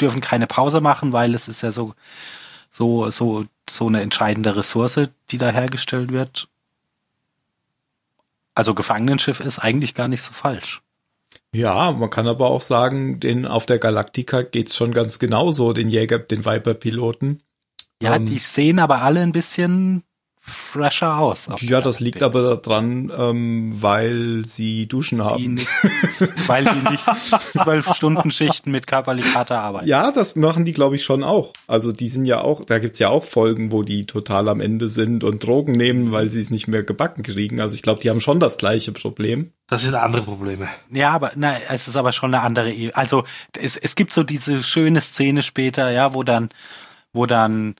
dürfen keine Pause machen, weil es ist ja so, so, so, so eine entscheidende Ressource, die da hergestellt wird. Also Gefangenenschiff ist eigentlich gar nicht so falsch. Ja, man kann aber auch sagen, den auf der Galaktika geht's schon ganz genauso, den Jäger, den Viper-Piloten. Ja, Ähm, die sehen aber alle ein bisschen fresher aus. Ja, das liegt aber daran, ähm, weil sie Duschen die haben. nicht, weil die nicht zwölf Stunden Schichten mit körperlich harter Arbeit. Ja, das machen die, glaube ich, schon auch. Also die sind ja auch, da gibt's ja auch Folgen, wo die total am Ende sind und Drogen nehmen, weil sie es nicht mehr gebacken kriegen. Also ich glaube, die haben schon das gleiche Problem. Das sind andere Probleme. Ja, aber na, es ist aber schon eine andere Ebene. Also es, es gibt so diese schöne Szene später, ja, wo dann, wo dann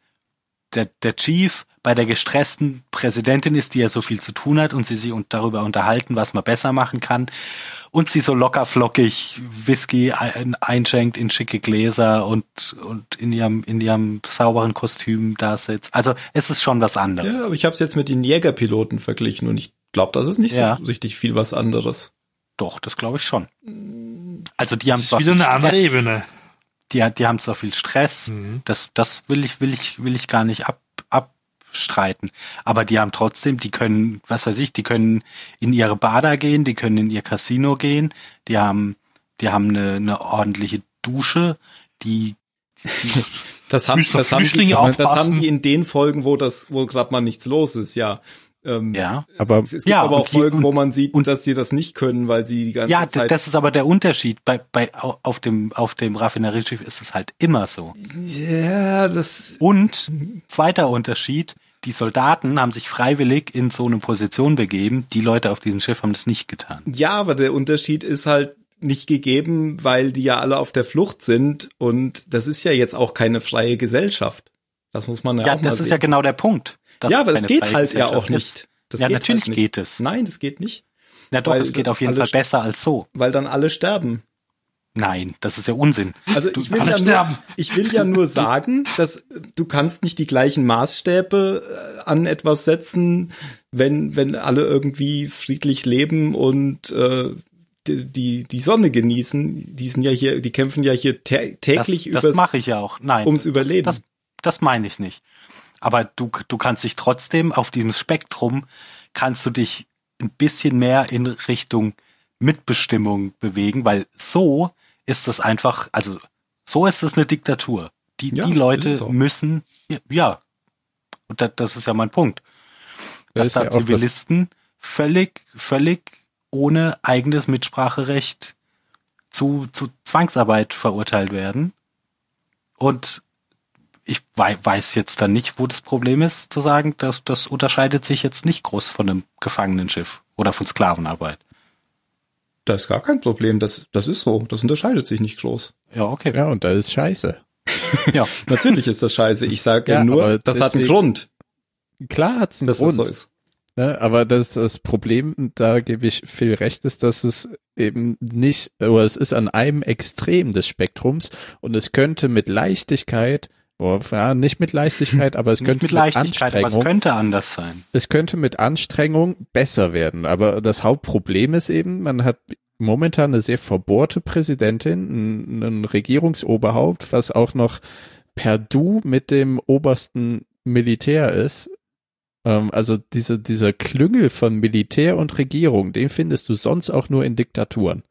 der, der Chief bei der gestressten Präsidentin ist, die ja so viel zu tun hat und sie sich und darüber unterhalten, was man besser machen kann. Und sie so locker flockig Whisky ein, einschenkt in schicke Gläser und, und in ihrem, in ihrem sauberen Kostüm da sitzt. Also es ist schon was anderes. Ja, aber ich habe es jetzt mit den Jägerpiloten verglichen und ich glaube, das ist nicht Ja. so richtig viel was anderes. Doch, das glaube ich schon. Also die haben Das ist zwar wieder viel eine andere Stress, Ebene. Die, die haben zwar viel Stress, Mhm. das, das will ich, will ich, will ich gar nicht ab, abstreiten. Aber die haben trotzdem, die können, was weiß ich, die können in ihre Bader gehen, die können in ihr Casino gehen, die haben, die haben eine, eine ordentliche Dusche, die, die Das haben, das haben, die, das haben die in den Folgen, wo das, wo gerade mal nichts los ist, ja. Ähm, ja. Aber Es gibt Ja, aber auch die- Folgen, wo man sieht, und- dass die das nicht können, weil sie die ganze Ja, Zeit. das ist aber der Unterschied. Bei, bei, au- auf dem, auf dem Raffinerieschiff ist es halt immer so. ja, das. Und zweiter Unterschied, die Soldaten haben sich freiwillig in so eine Position begeben. Die Leute auf diesem Schiff haben das nicht getan. Ja, aber der Unterschied ist halt nicht gegeben, weil die ja alle auf der Flucht sind und das ist ja jetzt auch keine freie Gesellschaft. Das muss man ja, Ja, auch mal das ist ja genau der Punkt. ja, aber das geht halt ja auch nicht. Das ja, geht natürlich halt nicht. geht es. Nein, das geht nicht. Na doch, Weil es geht auf jeden Fall besser als so. Weil dann alle sterben. Nein, das ist ja Unsinn. Also ich will, ja nur, ich will ja nur sagen, dass du kannst nicht die gleichen Maßstäbe äh, an etwas setzen, wenn wenn alle irgendwie friedlich leben und äh, die, die die Sonne genießen. Die sind ja hier, die kämpfen ja hier tä Das, täglich das übers mache ich ja auch. Nein. ums Überleben. Das, das meine ich nicht. Aber du, du kannst dich trotzdem auf diesem Spektrum, kannst du dich ein bisschen mehr in Richtung Mitbestimmung bewegen, weil so ist es einfach, also so ist es eine Diktatur. Die, Ja, die Leute auch. müssen, ja, und das, das ist ja mein Punkt, Das dass ja da was- Zivilisten völlig, völlig ohne eigenes Mitspracherecht zu, zu Zwangsarbeit verurteilt werden. Und ich wei weiß jetzt dann nicht, wo das Problem ist, zu sagen, dass das unterscheidet sich jetzt nicht groß von einem Gefangenenschiff oder von Sklavenarbeit. Das ist gar kein Problem. Das das ist so. Das unterscheidet sich nicht groß. Ja, okay. Ja, und da ist scheiße. Ja. Natürlich ist das scheiße. Ich sage Ja, ja, nur, das hat einen deswegen- Grund, Klar hat's einen dass Grund. das so ist. Ne, aber das, das Problem, da gebe ich viel recht, ist, dass es eben nicht, oder es ist an einem Extrem des Spektrums und es könnte mit Leichtigkeit, oh, ja, nicht mit Leichtigkeit, aber es Nicht könnte mit mit, Leichtigkeit, aber es Anstrengung, könnte anders sein. es könnte mit Anstrengung besser werden. Aber das Hauptproblem ist eben, man hat momentan eine sehr verbohrte Präsidentin, ein, ein Regierungsoberhaupt, was auch noch per Du mit dem obersten Militär ist. Ähm, also diese, dieser Klüngel von Militär und Regierung, den findest du sonst auch nur in Diktaturen.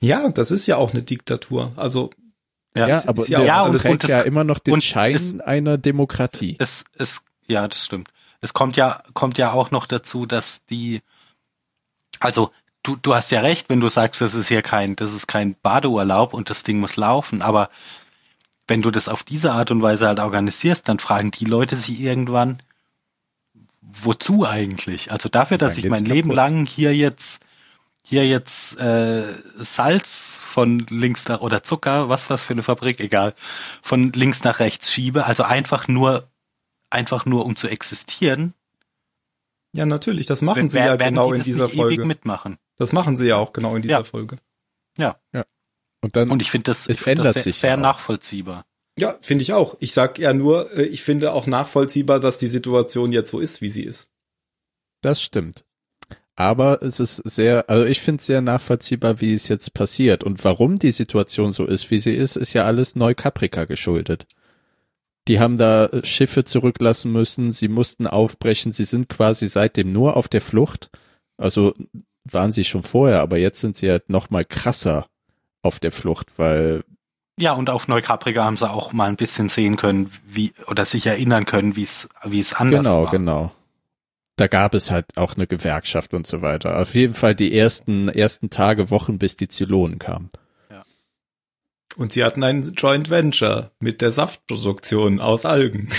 Ja, das ist ja auch eine Diktatur. Also Ja, es aber ist ja ja, auch und trägt es- ja immer noch den und Schein es- einer Demokratie. Es, es, ja, das stimmt. Es kommt ja, kommt ja auch noch dazu, dass die, also, du, du hast ja recht, wenn du sagst, das ist hier kein, das ist kein Badeurlaub und das Ding muss laufen, aber wenn du das auf diese Art und Weise halt organisierst, dann fragen die Leute sich irgendwann, wozu eigentlich? Also dafür, dass ich mein Leben kaputt. lang hier jetzt hier jetzt äh, Salz von links nach oder Zucker, was was für eine Fabrik, egal, von links nach rechts schiebe, also einfach nur einfach nur um zu existieren, ja, natürlich, das machen sie ja werden genau die in das dieser nicht ewig Folge. mitmachen. Das machen sie ja auch genau in dieser Ja. Folge. Und dann, Und ich finde das, Es ich find ändert das sehr, sich sehr ja nachvollziehbar. Ja, finde ich auch. Ich sag ja nur, äh, ich finde auch nachvollziehbar, dass die Situation jetzt so ist, wie sie ist. Das stimmt. Aber es ist sehr, also ich finde es sehr nachvollziehbar, wie es jetzt passiert. Und warum die Situation so ist, wie sie ist, ist ja alles Neukaprika geschuldet. Die haben da Schiffe zurücklassen müssen, sie mussten aufbrechen, sie sind quasi seitdem nur auf der Flucht. Also waren sie schon vorher, aber jetzt sind sie halt noch mal krasser auf der Flucht, weil Ja, und auf Neukaprika haben sie auch mal ein bisschen sehen können, wie oder sich erinnern können, wie es wie es anders genau, war. genau. Da gab es halt auch eine Gewerkschaft und so weiter. Auf jeden Fall die ersten ersten Tage, Wochen, bis die Zylonen kamen. Und sie hatten ein Joint Venture mit der Saftproduktion aus Algen.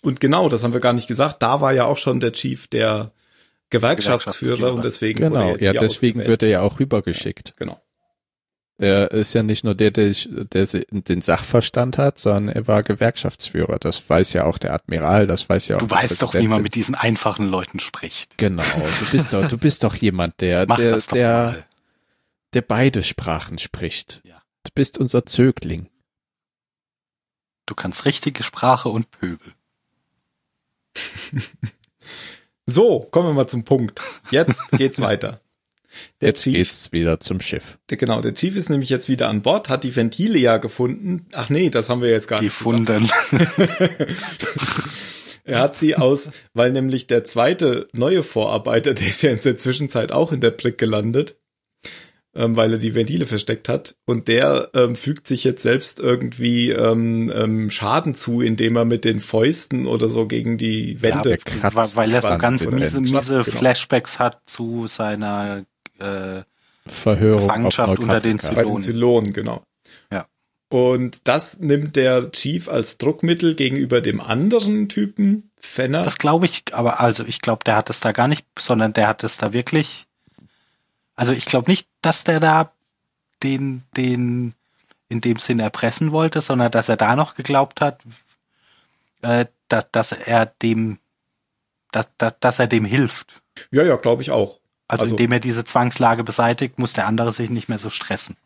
Und genau, das haben wir gar nicht gesagt. Da war ja auch schon der Chief der Gewerkschaftsführer Gewerkschaftsführer. und deswegen wurde er Genau, jetzt ja, deswegen ausgewählt. wird er ja auch rübergeschickt. Genau. Er ist ja nicht nur der, der, der den Sachverstand hat, sondern er war Gewerkschaftsführer. Das weiß ja auch der Admiral, das weiß ja auch Du der weißt doch, wie man mit diesen einfachen Leuten spricht. Genau, du bist doch, du bist doch jemand, der, Mach der, das doch der, der beide Sprachen spricht. Ja. Du bist unser Zögling. Du kannst richtige Sprache und Pöbel. So, kommen wir mal zum Punkt. Jetzt geht's weiter. Der Jetzt Chief, geht's wieder zum Schiff. der, genau, der Chief ist nämlich jetzt wieder an Bord, hat die Ventile ja gefunden. Ach nee, das haben wir jetzt gar nicht Gefunden. Er hat sie aus, weil nämlich der zweite neue Vorarbeiter, der ist ja in der Zwischenzeit auch in der Brick gelandet, ähm, weil er die Ventile versteckt hat. Und der ähm, fügt sich jetzt selbst irgendwie ähm, ähm, Schaden zu, indem er mit den Fäusten oder so gegen die Wände. aber kratzt weil, weil er so ganz miese, miese genau. Flashbacks hat zu seiner äh, Verhörung Gefangenschaft auf unter den Neukaprika. bei den Zylonen, genau. Ja. Und das nimmt der Chief als Druckmittel gegenüber dem anderen Typen, Fenner. Das glaube ich, aber also ich glaube, der hat es da gar nicht, sondern der hat es da wirklich. Also ich glaube nicht, dass der da den, den in dem Sinn erpressen wollte, sondern dass er da noch geglaubt hat, äh, dass, dass er dem dass, dass, dass er dem hilft. Ja, ja, glaube ich auch. Also, Also- indem er diese Zwangslage beseitigt, muss der andere sich nicht mehr so stressen.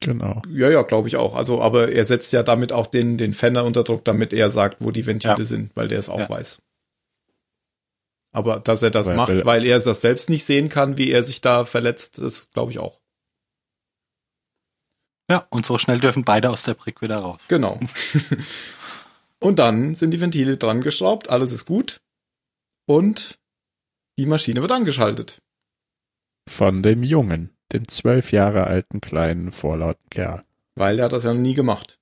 Genau. Ja, ja, glaube ich auch. Also, aber er setzt ja damit auch den, den Fenner unter Druck, damit er sagt, wo die Ventile Ja. sind, weil der es auch Ja. weiß. Aber dass er das Weil- macht, weil- weil er das selbst nicht sehen kann, wie er sich da verletzt, das glaube ich auch. Ja, und so schnell dürfen beide aus der Brick wieder raus. Genau. und dann sind die Ventile dran geschraubt, alles ist gut. Und die Maschine wird angeschaltet. Von dem Jungen, dem zwölf Jahre alten kleinen vorlauten Kerl. Weil er hat das ja noch nie gemacht.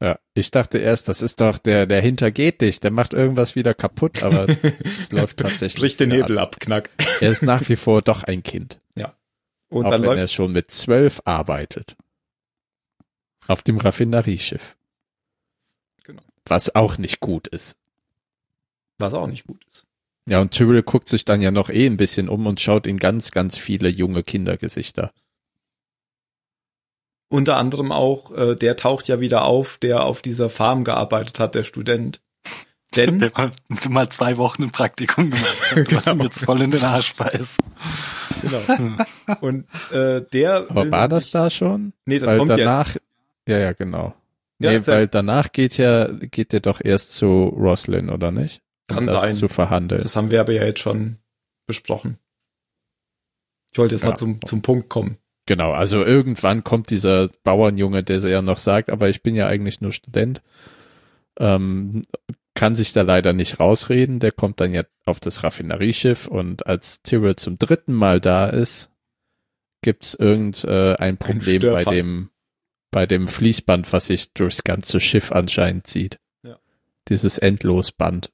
Ja, ich dachte erst, das ist doch der, der hintergeht dich, der macht irgendwas wieder kaputt, aber es läuft tatsächlich. Bricht den Hebel ab. knack. Er ist nach wie vor doch ein Kind, Und auch dann wenn läuft er schon mit zwölf arbeitet. Auf dem Raffinerieschiff. Genau. Was auch nicht gut ist. was auch nicht gut ist. Ja, und Tyrell guckt sich dann ja noch eh ein bisschen um und schaut in ganz, ganz viele junge Kindergesichter. Unter anderem auch, äh, der taucht ja wieder auf, der auf dieser Farm gearbeitet hat, der Student. Denn, Der mal, mal zwei Wochen ein Praktikum gemacht hat, was ihm Genau. jetzt voll in den Arsch beißt. genau. Und äh, der. Aber war das da schon? Nee, das weil kommt danach, jetzt. ja, ja, genau. Ja, nee, erzähl. weil danach geht ja, geht der doch erst zu Roslyn, oder nicht? Kann das sein. zu verhandeln. Das haben wir aber ja jetzt schon besprochen. Ich wollte jetzt Ja. mal zum, zum Punkt kommen. Genau, also irgendwann kommt dieser Bauernjunge, der ja noch sagt, aber ich bin ja eigentlich nur Student, ähm, kann sich da leider nicht rausreden. Der kommt dann ja auf das Raffinerieschiff und als Tyrell zum dritten Mal da ist, gibt's irgendein äh, ein Problem bei dem bei dem Fließband, was sich durchs ganze Schiff anscheinend zieht. Ja. Dieses Endlosband.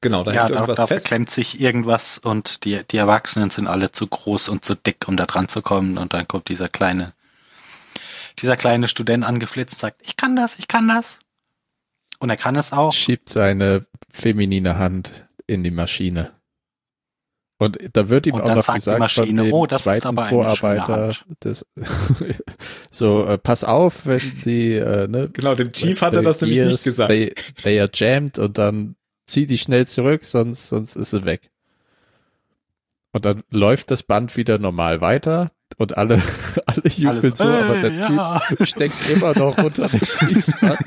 Genau, da ja, hängt irgendwas da fest. verklemmt sich irgendwas und die, die Erwachsenen sind alle zu groß und zu dick, um da dran zu kommen. Und dann kommt dieser kleine, dieser kleine Student angeflitzt und sagt, ich kann das, ich kann das. Und er kann es auch. schiebt seine feminine Hand in die Maschine. Und da wird ihm auch noch gesagt Maschine, von dem "Oh, das ist zweiten aber eine schöne Vorarbeiter, Hand." das, so, äh, pass auf, wenn die, äh, ne, Genau, dem Chief hat er das nämlich nicht gesagt. They, they are jammed und dann zieh die schnell zurück, sonst, sonst ist sie weg. Und dann läuft das Band wieder normal weiter und alle, alle jubeln so, aber der "Ey, Typ ja." steckt immer noch unter dem Fließband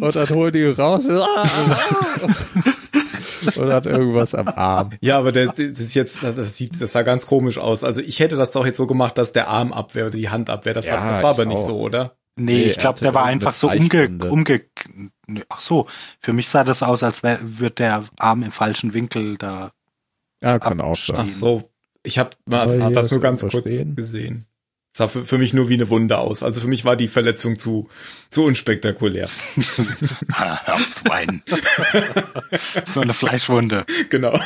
und dann holen die ihn raus und hat irgendwas am Arm. Ja, aber der, das ist jetzt, das, das sieht, das sah ganz komisch aus. Also ich hätte das doch jetzt so gemacht, dass der Arm abwehr oder die Hand abwehr. Das, Ja, hat, das war aber nicht auch. so, oder? Nee, Nee, ich glaube, der war einfach so umge, Fleischwunde. umge, ach so, für mich sah das aus, als wär, wird der Arm im falschen Winkel da. Ja, kann auch sein. Ach so. Ich habe das nur ganz kurz überstehen. gesehen. Das sah für, für mich nur wie eine Wunde aus. Also für mich war die Verletzung zu, zu unspektakulär. Hör auf zu weinen. das ist nur eine Fleischwunde. genau.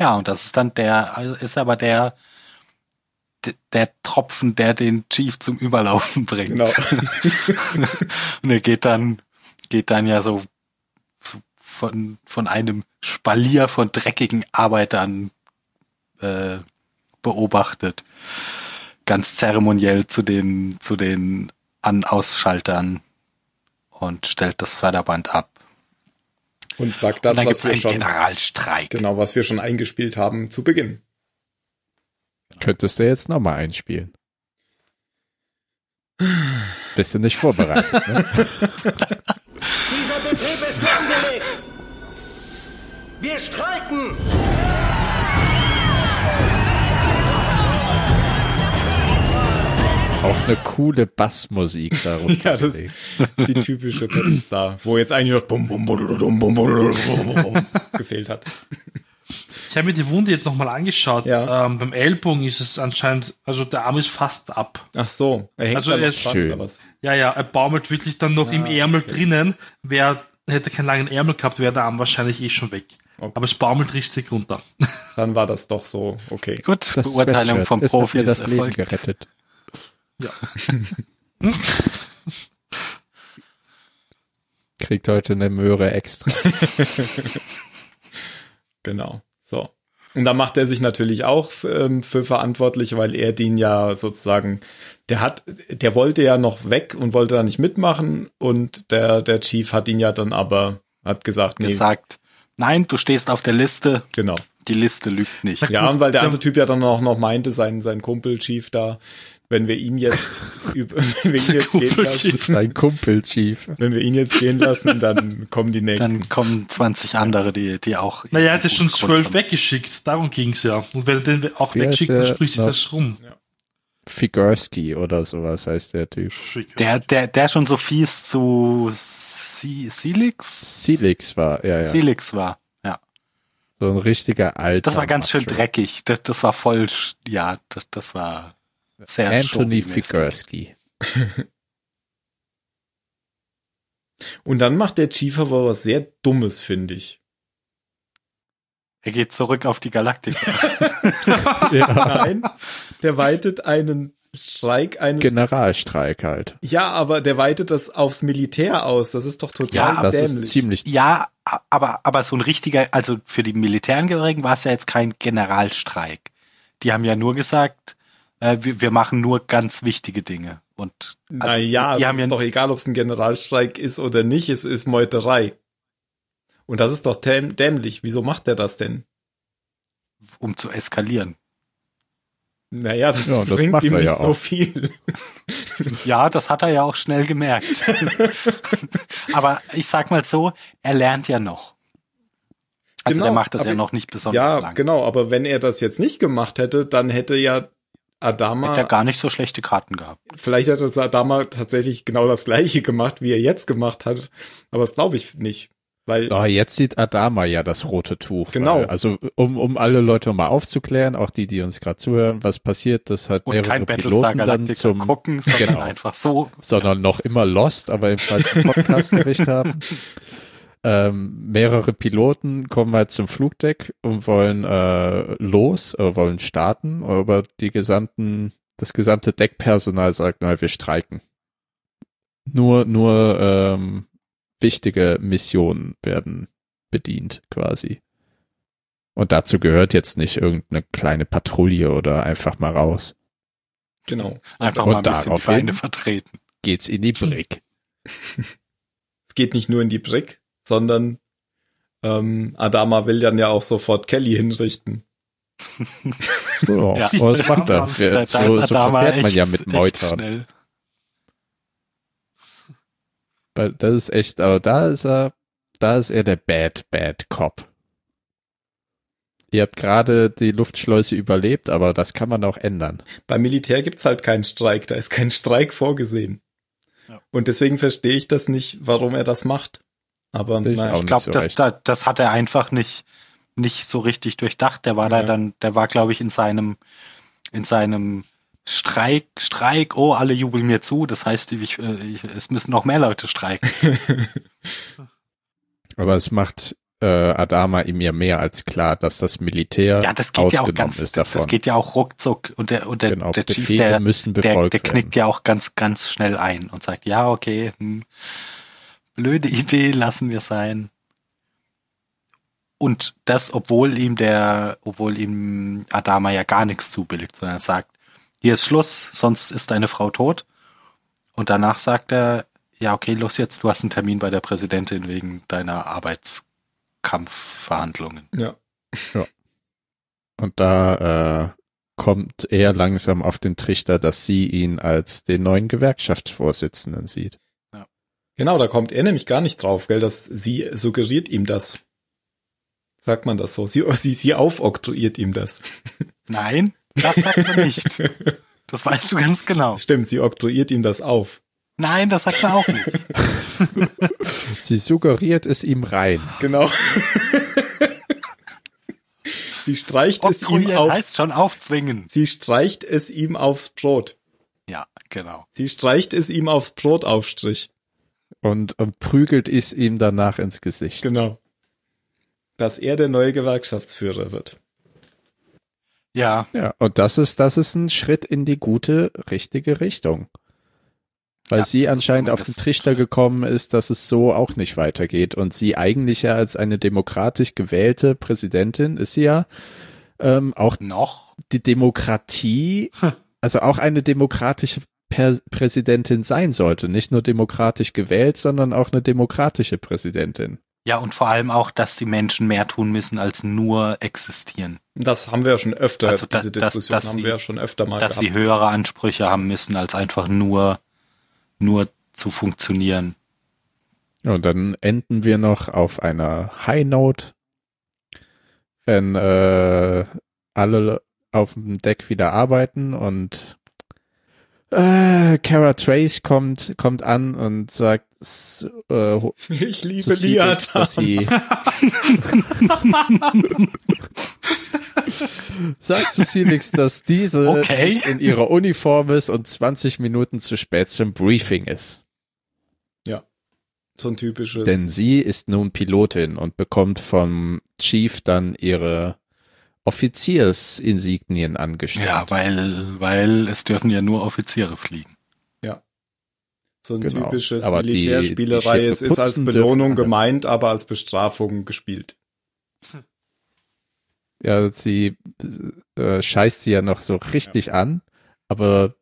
Ja, und das ist dann der, also ist aber der, der Tropfen, der den Chief zum Überlaufen bringt. Genau. und er geht dann, geht dann ja so, so von, von einem Spalier von dreckigen Arbeitern äh, beobachtet. Ganz zeremoniell zu den, zu den An-Ausschaltern und stellt das Förderband ab. Und sagt das, und dann was wir einen schon, Generalstreik. genau, was wir schon eingespielt haben zu Beginn. Könntest du jetzt nochmal einspielen? Bist du nicht vorbereitet, ne? Dieser Betrieb ist lahmgelegt. Wir streiken. Auch eine coole Bassmusik darunter. Ja, das ist die typische Star, wo jetzt eigentlich noch bum, bum, bum, bum, bum, bum, bum, bum, gefehlt hat. Ich habe mir die Wunde jetzt nochmal angeschaut. Ja. Ähm, beim Ellbogen ist es anscheinend, also der Arm ist fast ab. Ach so, er hängt Also da er ist schön. oder was? Ja, ja, er baumelt wirklich dann noch im Ah, Ärmel okay. drinnen. Wer hätte keinen langen Ärmel gehabt, wäre der Arm wahrscheinlich eh schon weg. Okay. Aber es baumelt richtig runter. Dann war das doch so, okay. Gut, Das Beurteilung vom Profi mir das ist Leben erfolgt. gerettet. Ja. Kriegt heute eine Möhre extra. Genau. Und da macht er sich natürlich auch ähm, für verantwortlich, weil er den ja sozusagen, der hat, der wollte ja noch weg und wollte da nicht mitmachen und der, der Chief hat ihn ja dann aber Hat gesagt, nee, gesagt, nein, du stehst auf der Liste, genau. die Liste lügt nicht. Ja, und weil der andere Typ ja dann auch noch meinte, sein, sein Kumpel Chief da, wenn wir ihn jetzt, über, wenn wir ihn jetzt gehen lassen. Sein Kumpel Chief. wenn wir ihn jetzt gehen lassen, dann kommen die nächsten. Dann kommen 20 andere, die, die auch. Naja, er hat ja schon zwölf weggeschickt, darum ging's ja. Und wenn er den auch Wie wegschickt, dann spricht sich das rum. Figurski oder sowas heißt der Typ. Der, der, der schon so fies zu Si- Silix? Silix war, ja, ja. Silix war. Ja. So ein richtiger alter. Das war ganz schön dreckig. Das, das war voll, ja, das, das war sehr Anthony. Figurski. Und dann macht der Chief aber was sehr Dummes, finde ich. Er geht zurück auf die Galaktika. Nein, der weitet einen Streik eines. Generalstreik halt. Ja, aber der weitet das aufs Militär aus. Das ist doch total Ja, Das dämlich. ist ziemlich ja, aber, aber so ein richtiger, also für die Militärangehörigen war es ja jetzt kein Generalstreik. Die haben ja nur gesagt, äh, wir, wir machen nur ganz wichtige Dinge. Und also, naja, die haben ja ist doch egal, ob es ein Generalstreik ist oder nicht. Es ist Meuterei. Und das ist doch däm dämlich. Wieso macht er das denn? um zu eskalieren. Naja, das, Ja, das bringt macht ihm er nicht ja so auch. viel. Ja, das hat er ja auch schnell gemerkt. aber ich sag mal so, er lernt ja noch. Also Genau, der macht das ja aber- noch nicht besonders Ja, lang. genau. Aber wenn er das jetzt nicht gemacht hätte, dann hätte ja Adama, Hat er gar nicht so schlechte Karten gehabt. vielleicht hätte Adama tatsächlich genau das gleiche gemacht, wie er jetzt gemacht hat. Aber das glaube ich nicht. Weil, Oh, jetzt sieht Adama ja das rote Tuch. Genau. Weil, also um, um alle Leute mal aufzuklären, auch die, die uns gerade zuhören, was passiert, das hat Und mehrere kein Piloten dann zum, gucken, sondern genau. einfach so. sondern noch immer Lost, aber im falschen Podcast erwischt haben. Ähm, mehrere Piloten kommen halt zum Flugdeck und wollen äh, los, äh, wollen starten, aber die gesamten, das gesamte Deckpersonal sagt, na, wir streiken. Nur, nur ähm, wichtige Missionen werden bedient, quasi. Und dazu gehört jetzt nicht irgendeine kleine Patrouille oder einfach mal raus. genau. Einfach Und mal ein bisschen die Feinde vertreten. Geht's in die Brick. Es geht nicht nur in die Brick, sondern ähm, Adama will dann ja auch sofort Kelly hinrichten. Ja, Ja. aber das macht er. Da- da so, so verfährt man echt- ja mit Meutern. Das ist echt, aber da ist er, da ist er der Bad, Bad Cop. Ihr habt gerade die Luftschleuse überlebt, aber das kann man auch ändern. Beim Militär gibt's halt keinen Streik, da ist kein Streik vorgesehen. Ja. Und deswegen verstehe ich das nicht, warum er das macht. Aber Ich Ich glaube, so das, recht. da, das hat er einfach nicht, nicht so richtig durchdacht. Der war da Ja. dann, der war, glaube ich, in seinem, in seinem Streik, Streik, oh, alle jubeln mir zu. Das heißt, ich, ich, es müssen noch mehr Leute streiken. Aber es macht äh, Adama ihm ja mehr als klar, dass das Militär Ja, das geht ja auch ausgenommen ganz, ist das, davon. das geht ja auch ruckzuck. Und der, und der, genau, der Chief, der, der, der knickt ja auch ganz, ganz schnell ein und sagt, ja, okay, hm, blöde Idee, lassen wir sein. Und das, obwohl ihm der, obwohl ihm Adama ja gar nichts zubilligt, sondern er sagt, hier ist Schluss, sonst ist deine Frau tot. Und danach sagt er, ja, okay, los jetzt, du hast einen Termin bei der Präsidentin wegen deiner Arbeitskampfverhandlungen. ja. Und da äh, kommt er langsam auf den Trichter, dass sie ihn als den neuen Gewerkschaftsvorsitzenden sieht. Genau, da kommt er nämlich gar nicht drauf, gell, dass sie suggeriert ihm das. Sagt man das so? Sie, sie, sie aufoktroyiert ihm das. Nein, das sagt man nicht. Das weißt du ganz genau. Stimmt, sie oktroyiert ihm das auf. Nein, das sagt man auch nicht. Sie suggeriert es ihm rein. Genau. sie streicht es ihm auf. heißt schon aufzwingen. Sie streicht es ihm aufs Brot. Ja, genau. Sie streicht es ihm aufs Brotaufstrich. Und, und prügelt es ihm danach ins Gesicht. Genau. Dass er der neue Gewerkschaftsführer wird. Ja, Ja, und das ist, das ist ein Schritt in die gute, richtige Richtung. Weil Ja, sie anscheinend das auf den Trichter gekommen ist, dass es so auch nicht weitergeht. Und sie eigentlich ja als eine demokratisch gewählte Präsidentin ist sie ja ähm, auch noch. die Demokratie, also auch eine demokratische per Präsidentin sein sollte. Nicht nur demokratisch gewählt, sondern auch eine demokratische Präsidentin. Ja, und vor allem auch, dass die Menschen mehr tun müssen als nur existieren. Das haben wir ja schon öfter, Also, da- diese dass- Diskussion dass haben sie- wir ja schon öfter mal dass gehabt. sie höhere Ansprüche haben müssen, als einfach nur, nur zu funktionieren. Ja, Und dann enden wir noch auf einer High Note, wenn äh, alle auf dem Deck wieder arbeiten und äh, Kara Trace kommt kommt an und sagt äh, Ich liebe Liata. dass sie sagt zu Felix, dass diese Okay. nicht in ihrer Uniform ist und 20 Minuten zu spät zum Briefing ist. So ein typisches. Denn sie ist nun Pilotin und bekommt vom Chief dann ihre Offiziersinsignien angestellt. Ja, weil, weil es dürfen ja nur Offiziere fliegen. so ein genau. typisches Aber die- Militärspielerei. die es Schiffe ist als Belohnung gemeint, aber als Bestrafung gespielt. Ja, sie äh, scheißt sie ja noch so richtig an, aber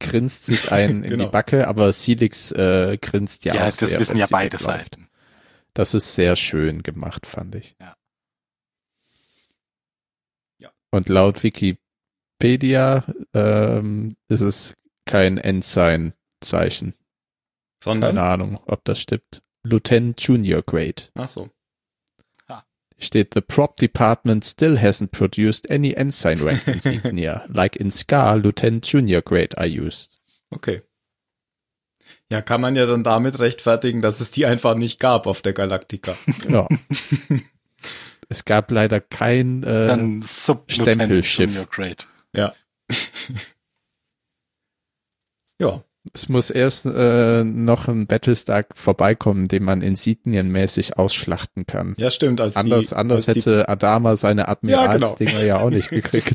grinst sich einen in Genau. die Backe, aber Silix äh, grinst ja, Ja, auch das sehr, wissen ja beide wegläuft. Seiten. Das ist sehr schön gemacht, fand ich. Ja. Und laut Wikipedia ähm, ist es kein Ensign-Zeichen. Sondern. Keine Ahnung, ob das stimmt. Lieutenant Junior Grade. Ach so. Steht, the prop department still hasn't produced any ensign rank insignia. like in Scar, Lieutenant Junior Grade I used. Okay. Ja, kann man ja dann damit rechtfertigen, dass es die einfach nicht gab auf der Galaktika. Ja. es gab leider kein, äh, Stempelschiff. Ja. ja. es muss erst äh, noch ein Battlestar vorbeikommen, den man insignienmäßig ausschlachten kann. Ja, stimmt. Als anders die, anders als die- hätte Adama seine Ja, Admiralsdinger ja auch nicht gekriegt.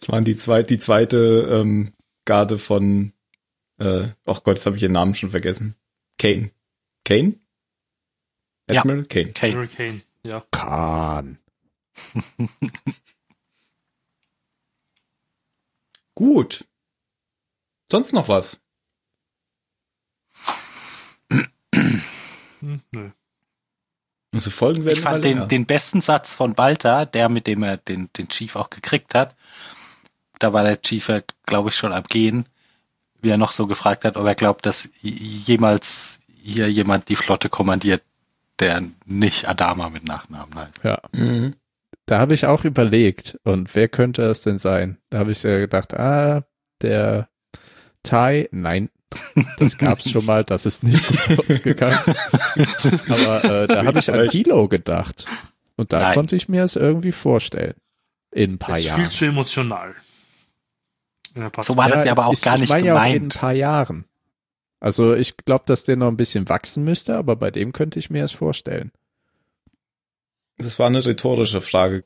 Das waren die zweite, die zweite ähm, Garde von, äh, oh Gott, jetzt habe ich ihren Namen schon vergessen. Kane. Kane? Ja. Admiral Kane. Okay. Hurricane, ja. Khan. Gut. Sonst noch was? Hm, nö. Unsere Folgen werden Ich fand den, den besten Satz von Balta, der mit dem er den, den Chief auch gekriegt hat. Da war der Chief, ja, glaube ich, schon am Gehen, wie er noch so gefragt hat, ob er glaubt, dass jemals hier jemand die Flotte kommandiert, der nicht Adama mit Nachnamen heißt. Ja. Mhm. Da habe ich auch überlegt, und wer könnte es denn sein? Da habe ich ja gedacht, ah, der Tai, nein, das gab's schon mal, das ist nicht gut ausgegangen. Aber äh, da habe ich an. Kilo gedacht. Und da Nein. konnte ich mir es irgendwie vorstellen. In ein paar ist Jahren. viel zu emotional. Ja. So war das ja aber auch ich, gar ich nicht meine ja auch in ein gemeint. paar Jahren. Also ich glaube, dass der noch ein bisschen wachsen müsste, aber bei dem könnte ich mir es vorstellen. Das war eine rhetorische Frage.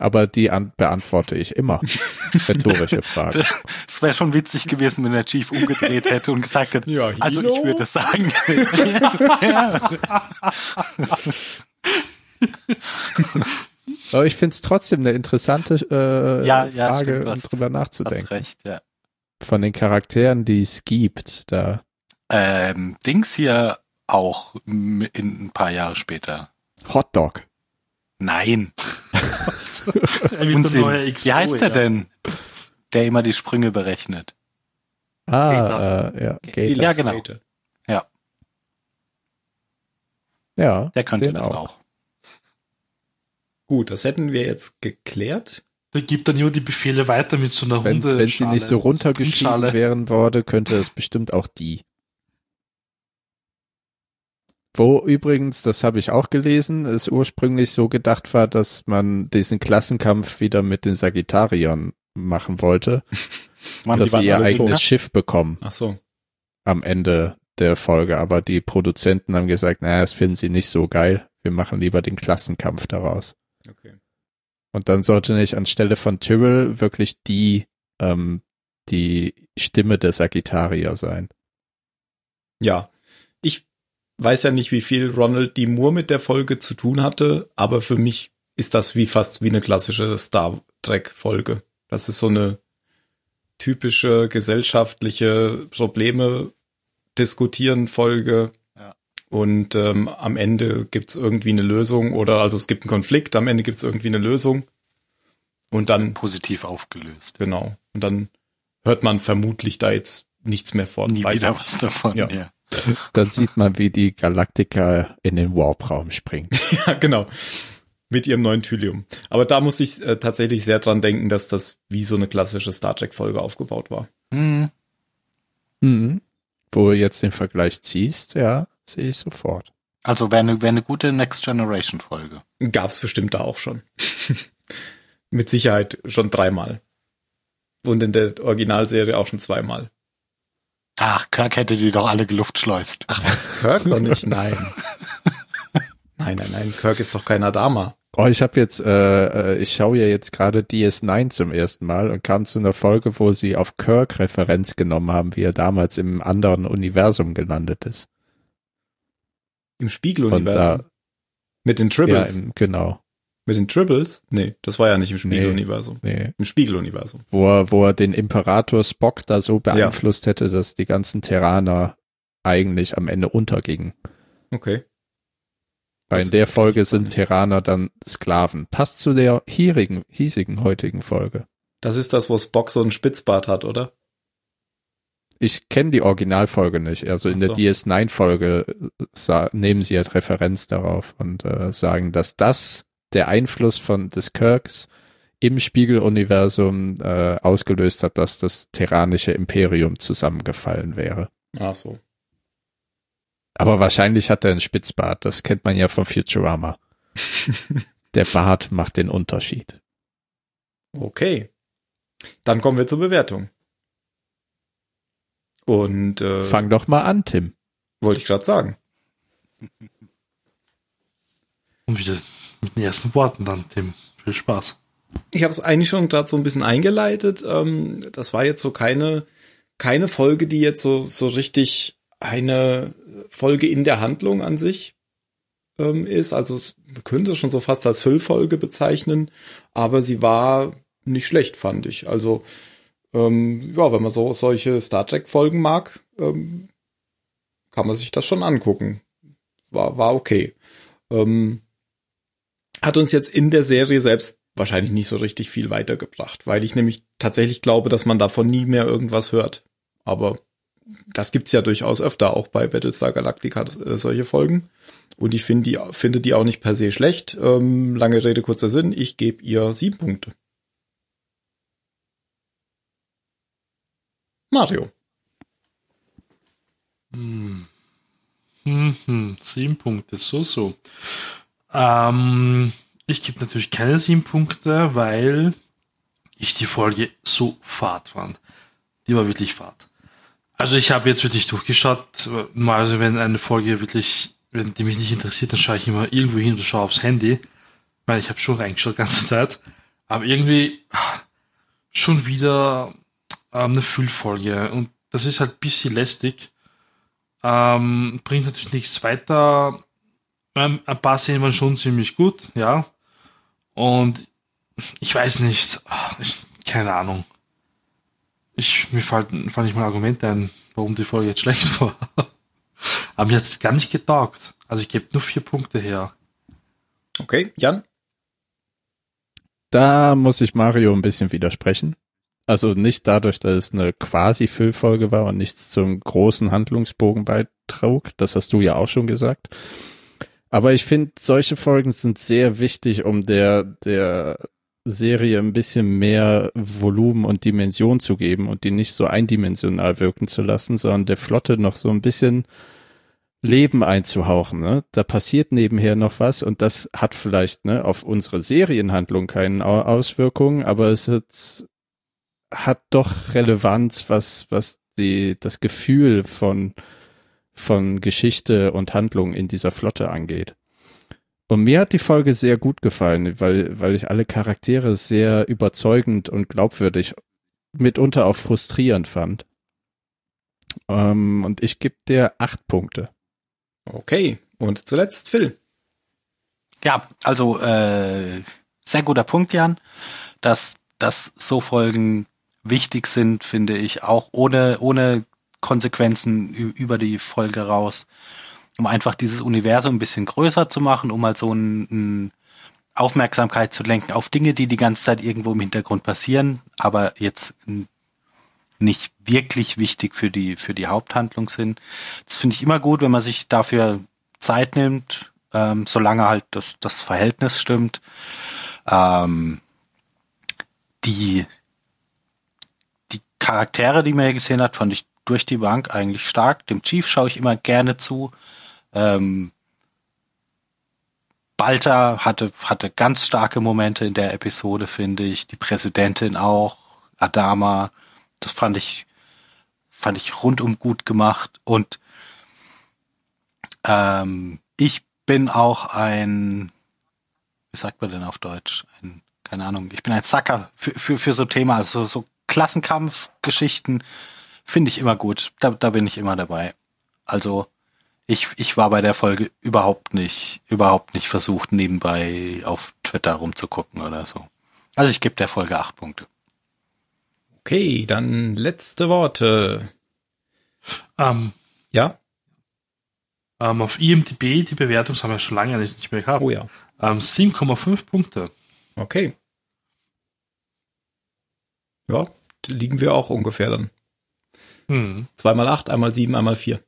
Aber die an beantworte ich immer. Rhetorische Frage. Es wäre schon witzig gewesen, wenn der Chief umgedreht hätte und gesagt hätte, Ja, also ich würde sagen. Aber ich finde es trotzdem eine interessante äh, Ja, ja, Frage, stimmt, um hast- drüber Hast nachzudenken. recht, ja. Von den Charakteren, die es gibt, da Ähm, Dings hier auch in ein paar Jahre später. Hotdog. Nein, Unsinn. neue XO, Wie heißt der ja. denn? Der immer die Sprünge berechnet. Ah, äh, ja, Gator. Ja, genau. Skater. Ja, Der könnte den das auch. auch. Gut, das hätten wir jetzt geklärt. Der gibt dann nur die Befehle weiter mit so einer Wenn, Hunde. wenn sie nicht so runtergeschrieben werden wurde, könnte es bestimmt auch die. Wo übrigens, das habe ich auch gelesen, es ursprünglich so gedacht war, dass man diesen Klassenkampf wieder mit den Sagittariern machen wollte, Mann, dass sie ihr eigenes tot. Schiff bekommen Ach so. am Ende der Folge. Aber die Produzenten haben gesagt, naja, das finden sie nicht so geil. Wir machen lieber den Klassenkampf daraus. Okay. Und dann sollte nicht anstelle von Tyrrell wirklich die, ähm, die Stimme der Sagittarier sein. Ja. Weiß ja nicht, wie viel Ronald D. Moore mit der Folge zu tun hatte, aber für mich ist das wie fast wie eine klassische Star Trek Folge. Das ist so eine typische gesellschaftliche Probleme diskutieren Folge. Ja. Und ähm, am Ende gibt's irgendwie eine Lösung oder also es gibt einen Konflikt, am Ende gibt's irgendwie eine Lösung. Und dann, Positiv aufgelöst. genau, und dann hört man vermutlich da jetzt nichts mehr von. Nie Weiß wieder was davon. Ja. Ja. Dann sieht man, wie die Galaktika in den Warp-Raum springt. Ja, genau. Mit ihrem neuen Thylium. Aber da muss ich äh, tatsächlich sehr dran denken, dass das wie so eine klassische Star Trek-Folge aufgebaut war. Hm. Mhm. Wo du jetzt den Vergleich ziehst, ja, sehe ich sofort. Also wäre eine, wär eine gute Next Generation Folge. Gab's bestimmt da auch schon. Mit Sicherheit schon dreimal. Und in der Originalserie auch schon zweimal. Ach, Kirk hätte die doch alle geluftschleust. Ach was, Kirk noch nicht? Nein. Nein, nein, nein, Kirk ist doch kein Adama. Oh, ich habe jetzt, äh, äh, ich schaue ja jetzt gerade DS9 zum ersten Mal und kam zu einer Folge, wo sie auf Kirk Referenz genommen haben, wie er damals im anderen Universum gelandet ist. Im Und Spiegeluniversum. da, Mit den ja, Tribbles. im, genau, Mit den Tribbles? Nee, das war ja nicht im Spiegeluniversum. nee, Im Spiegeluniversum. wo er, wo er den Imperator Spock da so beeinflusst hätte, dass die ganzen Terraner eigentlich am Ende untergingen. Okay. Weil Das in der Folge sind. Terraner dann Sklaven. Passt zu der hierigen, hiesigen heutigen Folge. Das ist das, wo Spock so einen Spitzbart hat, oder? Ich kenne die Originalfolge nicht. Also in Ach der so. DS9-Folge sa- nehmen sie halt Referenz darauf und äh, sagen, dass das der Einfluss von des Kirks im Spiegeluniversum äh, ausgelöst hat, dass das terranische Imperium zusammengefallen wäre. Ach so. Aber wahrscheinlich hat er einen Spitzbart. Das kennt man ja von Futurama. der Bart macht den Unterschied. Okay. Dann kommen wir zur Bewertung. Und äh, Fang doch mal an, Tim. wollte ich gerade sagen. Und wieder mit den ersten Worten dann, Tim. Viel Spaß. Ich habe es eigentlich schon gerade so ein bisschen eingeleitet. Ähm, das war jetzt so keine keine Folge, die jetzt so so richtig eine Folge in der Handlung an sich ähm, ist. Also man könnte es schon so fast als Füllfolge bezeichnen, aber sie war nicht schlecht, fand ich. Also ähm, ja, wenn man so solche Star Trek Folgen mag, kann man sich das schon angucken. War war okay. Hat uns jetzt in der Serie selbst wahrscheinlich nicht so richtig viel weitergebracht, weil ich nämlich tatsächlich glaube, dass man davon nie mehr irgendwas hört. Aber das gibt's ja durchaus öfter, auch bei Battlestar Galactica äh, solche Folgen. Und ich finde die, finde die auch nicht per se schlecht. Ähm, lange Rede, kurzer Sinn. Ich gebe ihr sieben Punkte. Mario. Hm. Hm, hm. Sieben Punkte, so, so. Ähm, ich gebe natürlich keine sieben Punkte, weil ich die Folge so fad fand. Die war wirklich fad. Also ich habe jetzt wirklich durchgeschaut, mal also wenn eine Folge wirklich, wenn die mich nicht interessiert, dann schaue ich immer irgendwo hin und schaue aufs Handy. Ich meine, ich habe schon reingeschaut die ganze Zeit, aber irgendwie ah, schon wieder ähm, eine Füllfolge und das ist halt bisschen lästig. Ähm, bringt natürlich nichts weiter. Ein paar Szenen waren schon ziemlich gut, ja. Und ich weiß nicht, ich, keine Ahnung. Ich, mir fallen, fallen nicht mal Argumente ein, warum die Folge jetzt schlecht war. Aber mir hat es gar nicht getaugt. Also ich gebe nur vier Punkte her. Okay, Jan? Da muss ich Mario ein bisschen widersprechen. Also nicht dadurch, dass es eine quasi Füllfolge war und nichts zum großen Handlungsbogen beitrug. Das hast du ja auch schon gesagt. Aber ich finde, solche Folgen sind sehr wichtig, um der, der Serie ein bisschen mehr Volumen und Dimension zu geben und die nicht so eindimensional wirken zu lassen, sondern der Flotte noch so ein bisschen Leben einzuhauchen. Ne? Da passiert nebenher noch was und das hat vielleicht ne, auf unsere Serienhandlung keine Au- Auswirkungen, aber es hat, hat doch Relevanz, was, was die, das Gefühl von, von Geschichte und Handlung in dieser Flotte angeht. Und mir hat die Folge sehr gut gefallen, weil, weil ich alle Charaktere sehr überzeugend und glaubwürdig, mitunter auch frustrierend fand. Ähm, und ich gebe dir acht Punkte. Okay. Und zuletzt Phil. Ja, also äh, sehr guter Punkt, Jan. Dass, dass so Folgen wichtig sind, finde ich, auch ohne, ohne Konsequenzen über die Folge raus, um einfach dieses Universum ein bisschen größer zu machen, um halt so ein, ein Aufmerksamkeit zu lenken auf Dinge, die die ganze Zeit irgendwo im Hintergrund passieren, aber jetzt nicht wirklich wichtig für die für die Haupthandlung sind. Das finde ich immer gut, wenn man sich dafür Zeit nimmt, ähm, solange halt das, das Verhältnis stimmt. Ähm, die die Charaktere, die man hier gesehen hat, fand ich durch die Bank eigentlich stark. Dem Chief schaue ich immer gerne zu. Ähm, Balta hatte, hatte ganz starke Momente in der Episode, finde ich. Die Präsidentin auch. Adama. Das fand ich, fand ich rundum gut gemacht. Und ähm, ich bin auch ein, wie sagt man denn auf Deutsch? Ein, keine Ahnung, ich bin ein Sucker für, für, für so Thema, also so Klassenkampfgeschichten finde ich immer gut. Da, da bin ich immer dabei. Also ich, ich war bei der Folge überhaupt nicht, überhaupt nicht versucht, nebenbei auf Twitter rumzugucken oder so. Also ich gebe der Folge acht Punkte. Okay, dann letzte Worte. Ähm, Ja? ähm, auf IMDb, die Bewertung haben wir schon lange nicht mehr gehabt. Oh ja. Ähm, 7,5 Punkte. Okay. Ja, da liegen wir auch ungefähr dann. Hm, Zweimal acht, einmal sieben, einmal vier.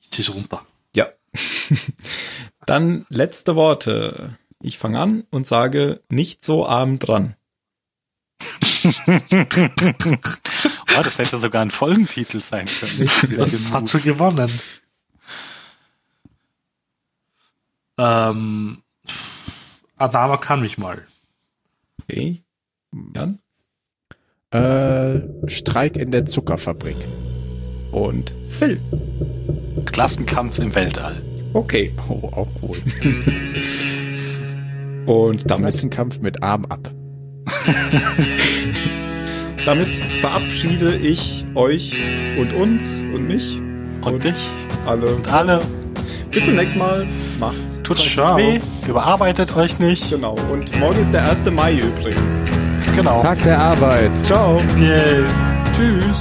ich zieh's runter. Ja. dann letzte Worte. Ich fange an und sage nicht so arm dran. Oh, das hätte sogar ein Folgentitel sein können. Das hat schon gewonnen. Ähm, Adama kann mich mal. Okay. Jan? Äh, Streik in der Zuckerfabrik. Und Phil. Klassenkampf im Weltall. Okay. Oh, auch cool. Und damit, Klassenkampf mit Arm ab. damit verabschiede ich euch und uns und mich Und dich alle. und alle. Bis zum nächsten Mal. Macht's. Tut weh, überarbeitet euch nicht. Genau. Und morgen ist der 1. Mai übrigens. Genau. Tag der Arbeit. Ciao. Yay. Tschüss.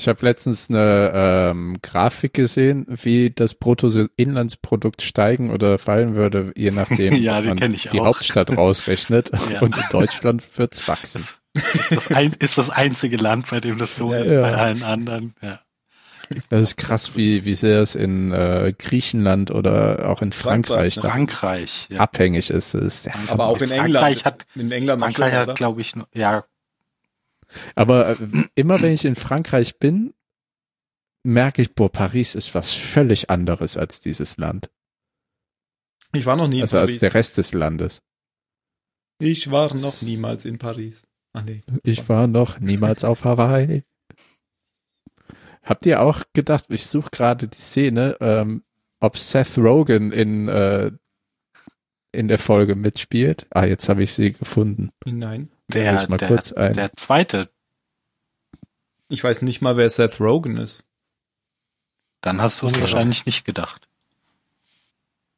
Ich habe letztens eine ähm, Grafik gesehen, wie das Bruttoinlandsprodukt steigen oder fallen würde, je nachdem, Ja, ob die man die auch. Hauptstadt rausrechnet. Ja. Und in Deutschland wird's wachsen. Ist das, ein, ist das einzige Land, bei dem das so ist, Ja. bei allen anderen. Ja. Das ist krass, wie, wie sehr es in äh, Griechenland oder auch in Frankreich, Frankreich, da Frankreich. Ja. abhängig ist. Ist Aber auch in Frankreich England. hat- in England Frankreich hat, glaube ich, nur- ja, Aber äh, immer wenn ich in Frankreich bin, merke ich, boah, Paris ist was völlig anderes als dieses Land. Ich war noch nie in Also als Paris. der Rest des Landes. Ich war noch niemals in Paris. Ach nee. Ich war noch niemals auf Hawaii. Habt ihr auch gedacht, ich suche gerade die Szene, ähm, ob Seth Rogen in, äh, in der Folge mitspielt? Ah, jetzt habe ich sie gefunden. Nein. Der, ich mal der, kurz ein. der zweite. Ich weiß nicht mal, wer Seth Rogen ist. Dann hast du es ja. wahrscheinlich nicht gedacht.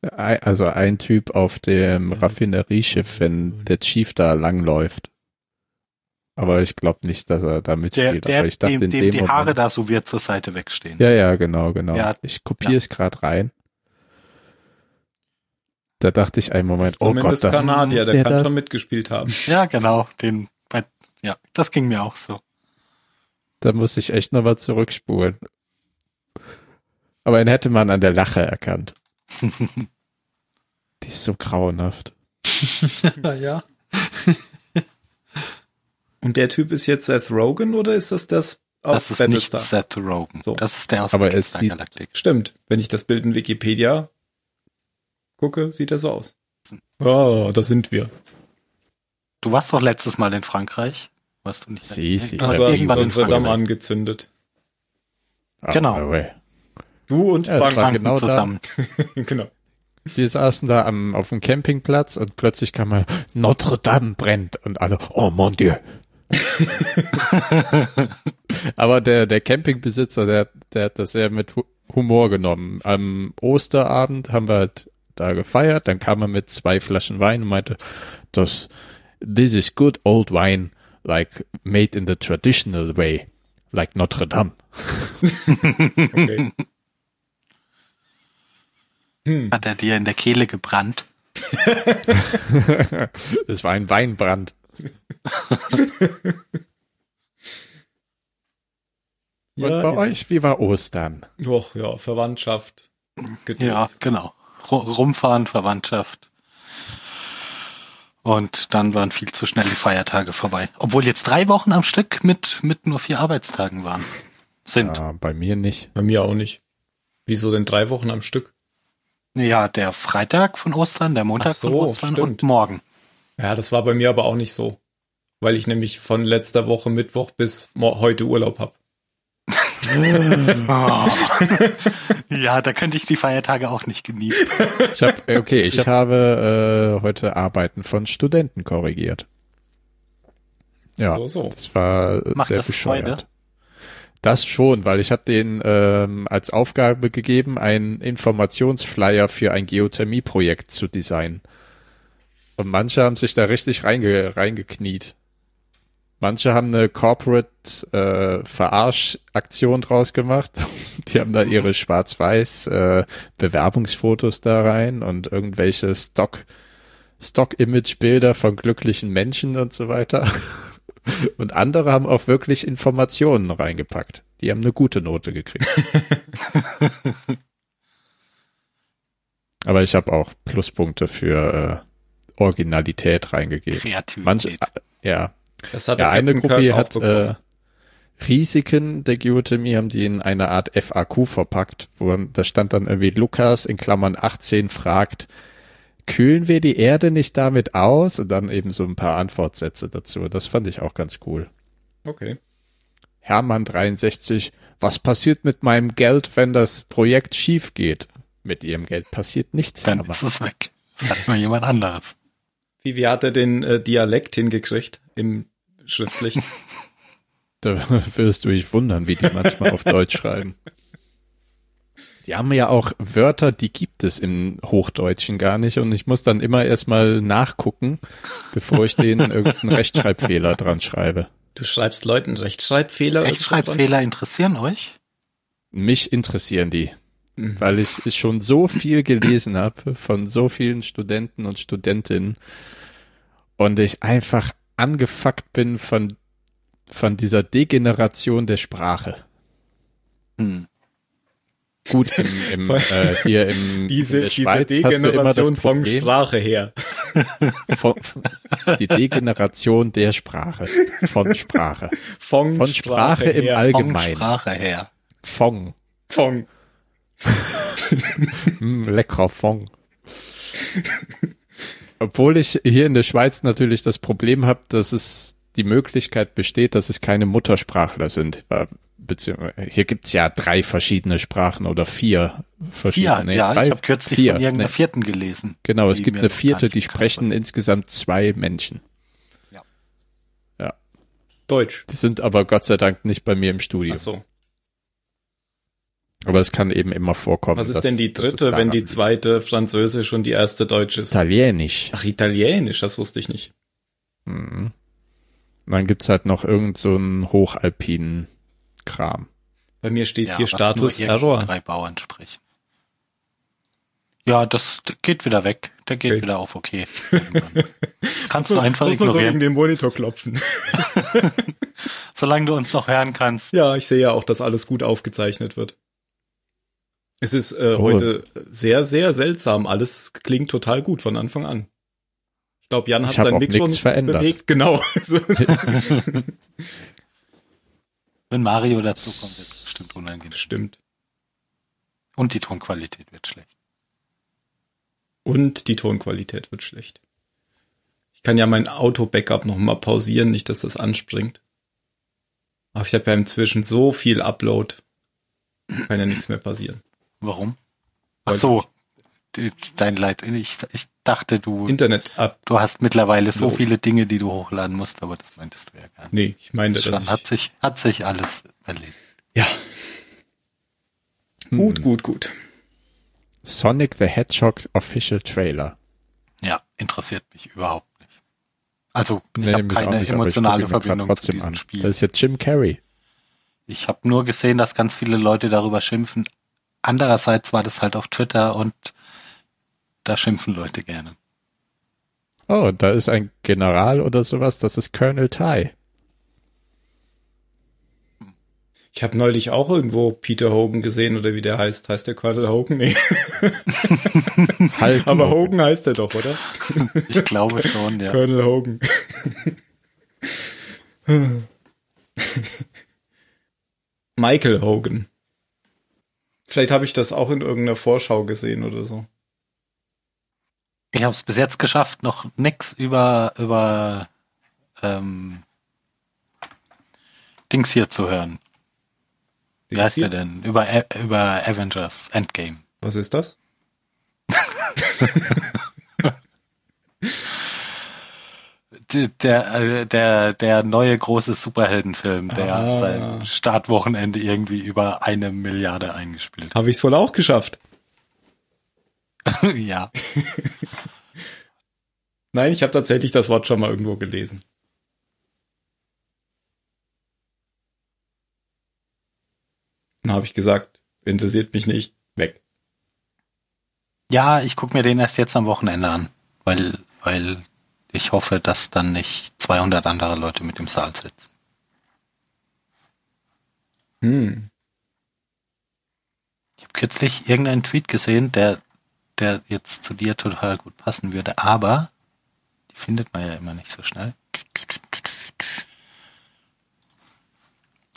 Also ein Typ auf dem Raffinerieschiff, wenn der Chief da langläuft. Aber ich glaube nicht, dass er da Der, mitspielt. der Aber ich dachte dem, dem dem die Haare Moment, da so wird zur Seite wegstehen. Ja, ja, genau, genau. Ja. ich kopiere es gerade rein. Da dachte ich einen Moment, oh Gott, das Kanadier, der, der kann das? schon mitgespielt haben. Ja, genau. Den, ja, das ging mir auch so. Da muss ich echt nochmal zurückspulen. Aber ihn hätte man an der Lache erkannt. Die ist so grauenhaft. ja. Und der Typ ist jetzt Seth Rogen oder ist das das aus Das ist nicht Battlestar? Seth Rogen. So. Das ist der aus Aber es Battlestar sieht- Galactic. Stimmt. Wenn ich das Bild in Wikipedia gucke, sieht er so aus. Oh, da sind wir. Du warst doch letztes Mal in Frankreich. Warst du nicht? Sie, sie. Du Aber irgendwann in Notre Dame Frankreich. angezündet. Ah, Genau. Du und Ja, Frank. genau zusammen. genau. wir saßen da am, auf dem Campingplatz und plötzlich kam mal, Notre Dame brennt und alle, oh mon Dieu. Aber der, der Campingbesitzer, der, der hat das sehr mit Hu- Humor genommen. Am Osterabend haben wir halt da gefeiert, dann kam er mit zwei Flaschen Wein und meinte, das, this is good old wine, like made in the traditional way, like Notre Dame. Okay. Hat er dir in der Kehle gebrannt? Es war ein Weinbrand. Und bei euch, wie war Ostern? Och, ja, Verwandtschaft. Gedöns. Ja, genau. Ru- Rumfahren, Verwandtschaft. Und dann waren viel zu schnell die Feiertage vorbei. Obwohl jetzt drei Wochen am Stück mit, mit nur vier Arbeitstagen waren. Sind. Ja, bei mir nicht. Bei mir auch nicht. Wieso denn drei Wochen am Stück? Ja, der Freitag von Ostern, der Montag so, von Ostern stimmt. und morgen. Ja, das war bei mir aber auch nicht so. Weil ich nämlich von letzter Woche Mittwoch bis heute Urlaub hab. Ja, da könnte ich die Feiertage auch nicht genießen. Ich hab, okay, ich habe äh, heute Arbeiten von Studenten korrigiert. Ja, So, so. das war Macht sehr das bescheuert. Freude? Das schon, weil ich habe denen ähm, als Aufgabe gegeben, einen Informationsflyer für ein Geothermieprojekt zu designen. Und manche haben sich da richtig reinge reingekniet. Manche haben eine Corporate äh, Verarschaktion draus gemacht. Die haben da ihre schwarz-weiß äh, Bewerbungsfotos da rein und irgendwelche Stock Stock-Image-Bilder von glücklichen Menschen und so weiter. Und andere haben auch wirklich Informationen reingepackt. Die haben eine gute Note gekriegt. Aber ich habe auch Pluspunkte für äh, Originalität reingegeben. Kreativität. Manche, äh, ja, Das hat ja, der eine Captain Gruppe hat äh, Risiken der Geothermie, haben die in eine Art FAQ verpackt, wo da stand dann irgendwie Lukas in Klammern 18 fragt, kühlen wir die Erde nicht damit aus? Und dann eben so ein paar Antwortsätze dazu. Das fand ich auch ganz cool. Okay. Hermann 63, was passiert mit meinem Geld, wenn das Projekt schief geht? Mit ihrem Geld passiert nichts. Dann aber ist es weg. Das hat nur jemand anderes. Wie, wie hat er den äh, Dialekt hingekriegt im schriftlichen? Da wirst du dich wundern, wie die manchmal auf Deutsch schreiben. Die haben ja auch Wörter, die gibt es im Hochdeutschen gar nicht und ich muss dann immer erstmal nachgucken, bevor ich denen irgendeinen Rechtschreibfehler dran schreibe. Du schreibst Leuten Rechtschreibfehler? Rechtschreibfehler interessieren euch? Mich interessieren die, weil ich schon so viel gelesen habe von so vielen Studenten und Studentinnen und ich einfach angefuckt bin von, von dieser Degeneration der Sprache. Hm. Gut, im, im, äh, hier im, Diese, in der diese Schweiz hast du immer das Degeneration von Problem, Sprache her. von, die Degeneration der Sprache, von Sprache, Von, von Sprache im her. Vom Allgemeinen, Sprache her. Fong, Von. mm, leckerer Fong. Obwohl ich hier in der Schweiz natürlich das Problem habe, dass es die Möglichkeit besteht, dass es keine Muttersprachler sind. Äh, Beziehungsweise, hier gibt's ja drei verschiedene Sprachen oder vier verschiedene. Ja, nee, ja, drei, ich habe kürzlich vier, von irgendeiner nee. vierten gelesen. Genau, es gibt eine vierte, die sprechen war. insgesamt zwei Menschen. Deutsch. Die sind aber Gott sei Dank nicht bei mir im Studio. Ach so. Aber es kann eben immer vorkommen. Was ist dass- denn die dritte, wenn die zweite Französisch und die erste Deutsch ist? Italienisch. Ach, Italienisch, das wusste ich nicht. Mhm. Und Dann gibt's halt noch irgend so einen hochalpinen Kram. Bei mir steht Ja, hier Status Error. drei Bauern sprechen. Ja, das geht wieder weg. Der geht Okay. wieder auf okay. Das kannst du einfach Muss man so gegen ignorieren. den Monitor klopfen. Solange du uns noch hören kannst. Ja, ich sehe ja auch, dass alles gut aufgezeichnet wird. Es ist äh, Oh. heute sehr, sehr seltsam. Alles klingt total gut von Anfang an. Ich glaube, Jan hat Ich sein Mikro nichts verändert. bewegt. Genau. So. Wenn Mario dazu kommt, wird es bestimmt unangenehm. Stimmt. Und die Tonqualität wird schlecht. Und die Tonqualität wird schlecht. Ich kann ja mein Auto-Backup noch mal pausieren, nicht, dass das anspringt. Aber ich habe ja inzwischen so viel Upload. Kann ja nichts mehr passieren. Warum? Ach so. dein Leid. Ich, ich dachte, du, Internet ab. du hast mittlerweile so So. viele Dinge, die du hochladen musst, aber das meintest du ja gar nicht. Nee, ich meinte, Schon das hat sich, hat sich alles erledigt. Ja, Hm. gut, gut, gut. Sonic the Hedgehog Official Trailer. Ja, interessiert mich überhaupt nicht. Also, ich Nee, habe keine nicht, ich emotionale Verbindung zu trotzdem diesem an. Spiel. Das ist jetzt Jim Carrey. Ich habe nur gesehen, dass ganz viele Leute darüber schimpfen. Andererseits war das halt auf Twitter und da schimpfen Leute gerne. Oh, da ist ein General oder sowas, das ist Colonel Ty. Ich habe neulich auch irgendwo Peter Hogan gesehen oder wie der heißt. Heißt der Colonel Hogan? Nee. Hulk Aber Hogan. Hogan heißt er doch, oder? Ich glaube schon, ja. Colonel Hogan. Michael Hogan. Vielleicht habe ich das auch in irgendeiner Vorschau gesehen oder so. Ich habe es bis jetzt geschafft, noch nix über über ähm, Dings hier zu hören. Wie heißt der denn? Über A- über Avengers Endgame. Was ist das? D- Der äh, der der neue große Superheldenfilm, der Ah. sein Startwochenende irgendwie über eine Milliarde eingespielt. Habe ich es wohl auch geschafft? hat. ja, Nein, ich habe tatsächlich das Wort schon mal irgendwo gelesen. Dann habe ich gesagt, interessiert mich nicht, weg. ja, ich guck mir den erst jetzt am Wochenende an, weil weil ich hoffe, dass dann nicht 200 andere Leute mit im Saal sitzen. Hm. Ich habe kürzlich irgendeinen Tweet gesehen, der, der jetzt zu dir total gut passen würde, aber die findet man ja immer nicht so schnell.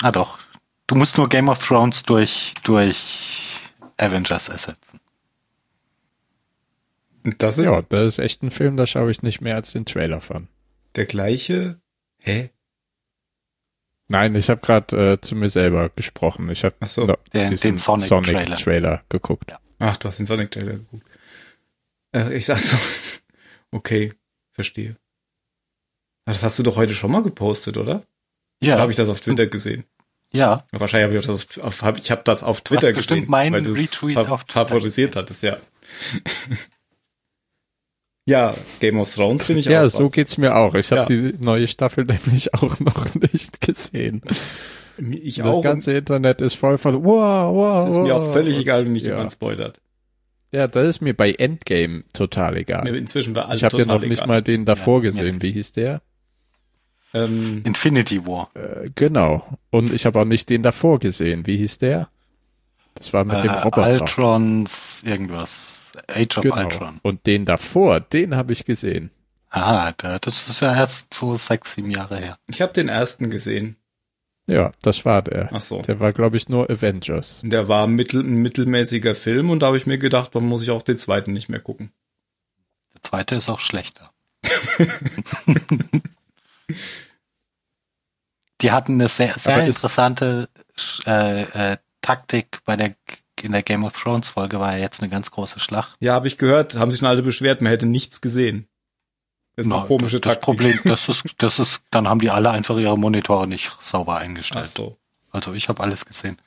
Ah doch, du musst nur Game of Thrones durch, durch Avengers ersetzen. Das ist Ja, das ist echt ein Film, da schaue ich nicht mehr als den Trailer von. der gleiche. Hä? Nein, ich habe gerade äh, zu mir selber gesprochen. Ich habe Ach so. Den- den Sonic-Trailer. Trailer geguckt. Ach, du hast den Sonic Trailer geguckt. Äh, ich sag so. Okay, verstehe. Das hast du doch heute schon mal gepostet, oder? Ja, Oder habe ich das auf Twitter gesehen? ja, Ja, Wahrscheinlich habe ich das auf, auf hab, ich habe das auf Twitter hast bestimmt gesehen, meinen weil du es Retweet auf Twitter favorisiert hattest, ja. ja, Game of Thrones bin ich Ja, auch. so drauf. geht's mir auch. Ich habe Ja. die neue Staffel nämlich auch noch nicht gesehen. ich Das auch. ganze Internet ist voll von wow, wow. Es ist mir wow. auch völlig egal, wenn mich Ja. jemand spoilert. Ja, das ist mir bei Endgame total egal. Mir inzwischen bei allem Ich habe ja noch nicht egal. mal den davor Ja, gesehen. Wie hieß der? Ähm, Infinity War. Äh, genau. Und ich habe auch nicht den davor gesehen. Wie hieß der? Das war mit dem Äh, Roboter. Ultrons, irgendwas. Age of genau. Ultron. Und den davor, den habe ich gesehen. Ah, da, das ist ja erst so sechs, sieben Jahre her. ich habe den ersten gesehen. Ja, das war der. Ach so. Der war, glaube ich, nur Avengers. Und Der war mittel, ein mittelmäßiger Film und da habe ich mir gedacht, dann muss ich auch den zweiten nicht mehr gucken. Der zweite ist auch schlechter. Die hatten eine sehr, sehr Aber interessante äh, äh, Taktik bei der in der Game of Thrones Folge war ja jetzt eine ganz große Schlacht. Ja, habe ich gehört, haben sich schon alle beschwert, man hätte nichts gesehen. Das ist Na, eine komische das, das Taktik. Problem, das ist, das ist, dann haben die alle einfach ihre Monitore nicht sauber eingestellt. Ach so. Also ich habe alles gesehen.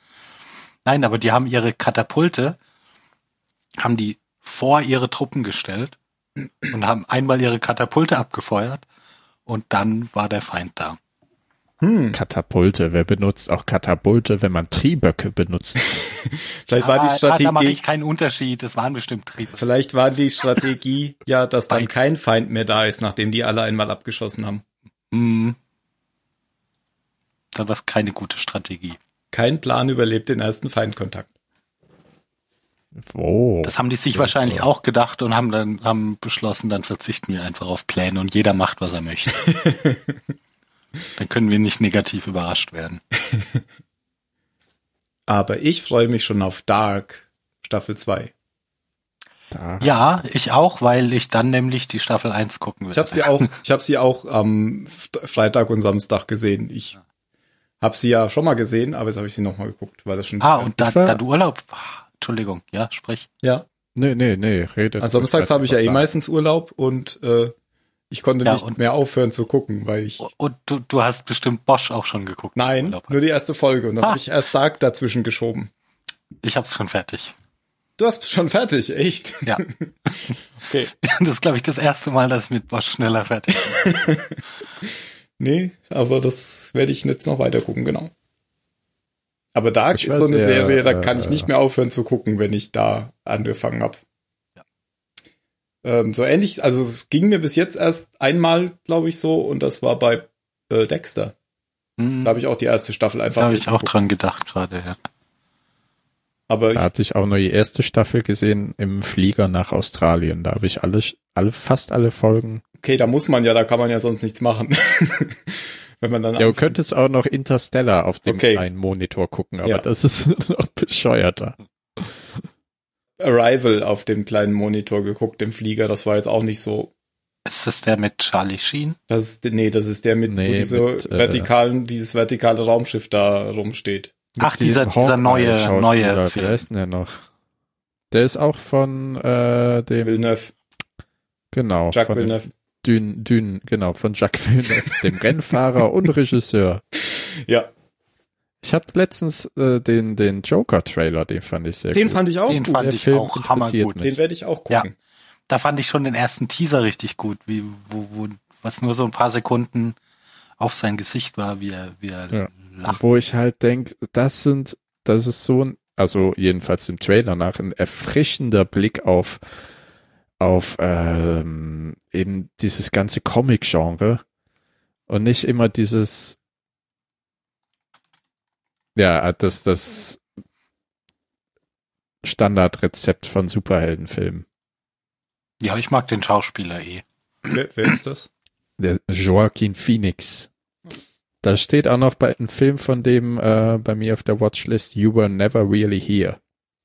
Nein, aber die haben ihre Katapulte, haben die vor ihre Truppen gestellt und haben einmal ihre Katapulte abgefeuert und dann war der Feind da. Hm. Katapulte. Wer benutzt auch Katapulte, wenn man Trieböcke benutzt? Vielleicht war die Ah, Da mache Strategie, ich keinen Unterschied, das waren bestimmt Triebe. vielleicht war die Strategie, ja, dass dann kein Feind mehr da ist, nachdem die alle einmal abgeschossen haben. Hm. Dann war es keine gute Strategie. Kein Plan überlebt den ersten Feindkontakt. Wo? Das haben die sich wahrscheinlich auch gedacht und haben dann haben beschlossen, dann verzichten wir einfach auf Pläne und jeder macht, was er möchte. dann können wir nicht negativ überrascht werden. Aber ich freue mich schon auf Dark Staffel 2. Da. Ja, ich auch, weil ich dann nämlich die Staffel 1 gucken will. Ich habe sie auch, ich habe sie auch am Freitag und Samstag gesehen. Ich habe sie ja schon mal gesehen, aber jetzt habe ich sie noch mal geguckt, weil das schon Ah, und da, da du Urlaub. Ah, Entschuldigung, ja, sprich. ja. Nee, nee, nee, redet. Also samstags habe ich ja eh meistens Urlaub und äh, ich konnte Ja, nicht und- mehr aufhören zu gucken, weil ich Und du, du hast bestimmt Bosch auch schon geguckt. nein, nur die erste Folge und dann Ah. habe ich erst Dark dazwischen geschoben. Ich hab's schon fertig. Du hast schon fertig, echt? Ja. Okay. Das ist, glaube ich, das erste Mal, dass ich mit Bosch schneller fertig bin. Nee, aber das werde ich jetzt noch weiter gucken, genau. Aber Dark Ich ist so eine ja, Serie, da äh, kann ich nicht mehr aufhören zu gucken, wenn ich da angefangen habe. Ähm, so ähnlich, also es ging mir bis jetzt erst einmal, glaube ich, so, und das war bei äh, Dexter. Hm, Da habe ich auch die erste Staffel einfach da habe ich auch dran gedacht gerade, ja. Aber Da hatte ich auch nur die erste Staffel gesehen im Flieger nach Australien. Da habe ich alle, alle, fast alle Folgen. okay, da muss man ja, da kann man ja sonst nichts machen. wenn man dann Ja, du könntest auch noch Interstellar auf dem Okay. kleinen Monitor gucken, aber Ja. das ist noch bescheuerter. Arrival auf dem kleinen Monitor geguckt, im Flieger, das war jetzt auch nicht so Ist das der mit Charlie Sheen? Das ist, nee, das ist der mit, wo Nee, diese mit, äh, vertikalen, dieses vertikale Raumschiff da rumsteht. Ach, dieser- dieser neue- neue Wie Film. heißt denn der noch? Der ist auch von äh, dem, Villeneuve, genau, Jacques Villeneuve. Dün, Dün, genau, von Jacques Villeneuve, dem Rennfahrer und Regisseur. Ja, Ich habe letztens äh, den, den Joker-Trailer, den fand ich sehr den gut. fand ich auch Den gut. fand Der ich Film auch hammergut. mich. Den werde ich auch Ja. gucken. Da fand ich schon den ersten Teaser richtig gut, wie, wo, wo, was nur so ein paar Sekunden auf sein Gesicht war, wie er, wie er Ja. lacht. Wo ich halt denk, das sind, das ist so ein, also jedenfalls im Trailer nach, ein erfrischender Blick auf, auf ähm, eben dieses ganze Comic-Genre und nicht immer dieses, ja, das, das Standardrezept von Superheldenfilmen. Ja, ich mag den Schauspieler eh. Wer, wer ist das? Der Joaquin Phoenix. Da steht auch noch bei einem Film von dem äh, bei mir auf der Watchlist You Were Never Really Here,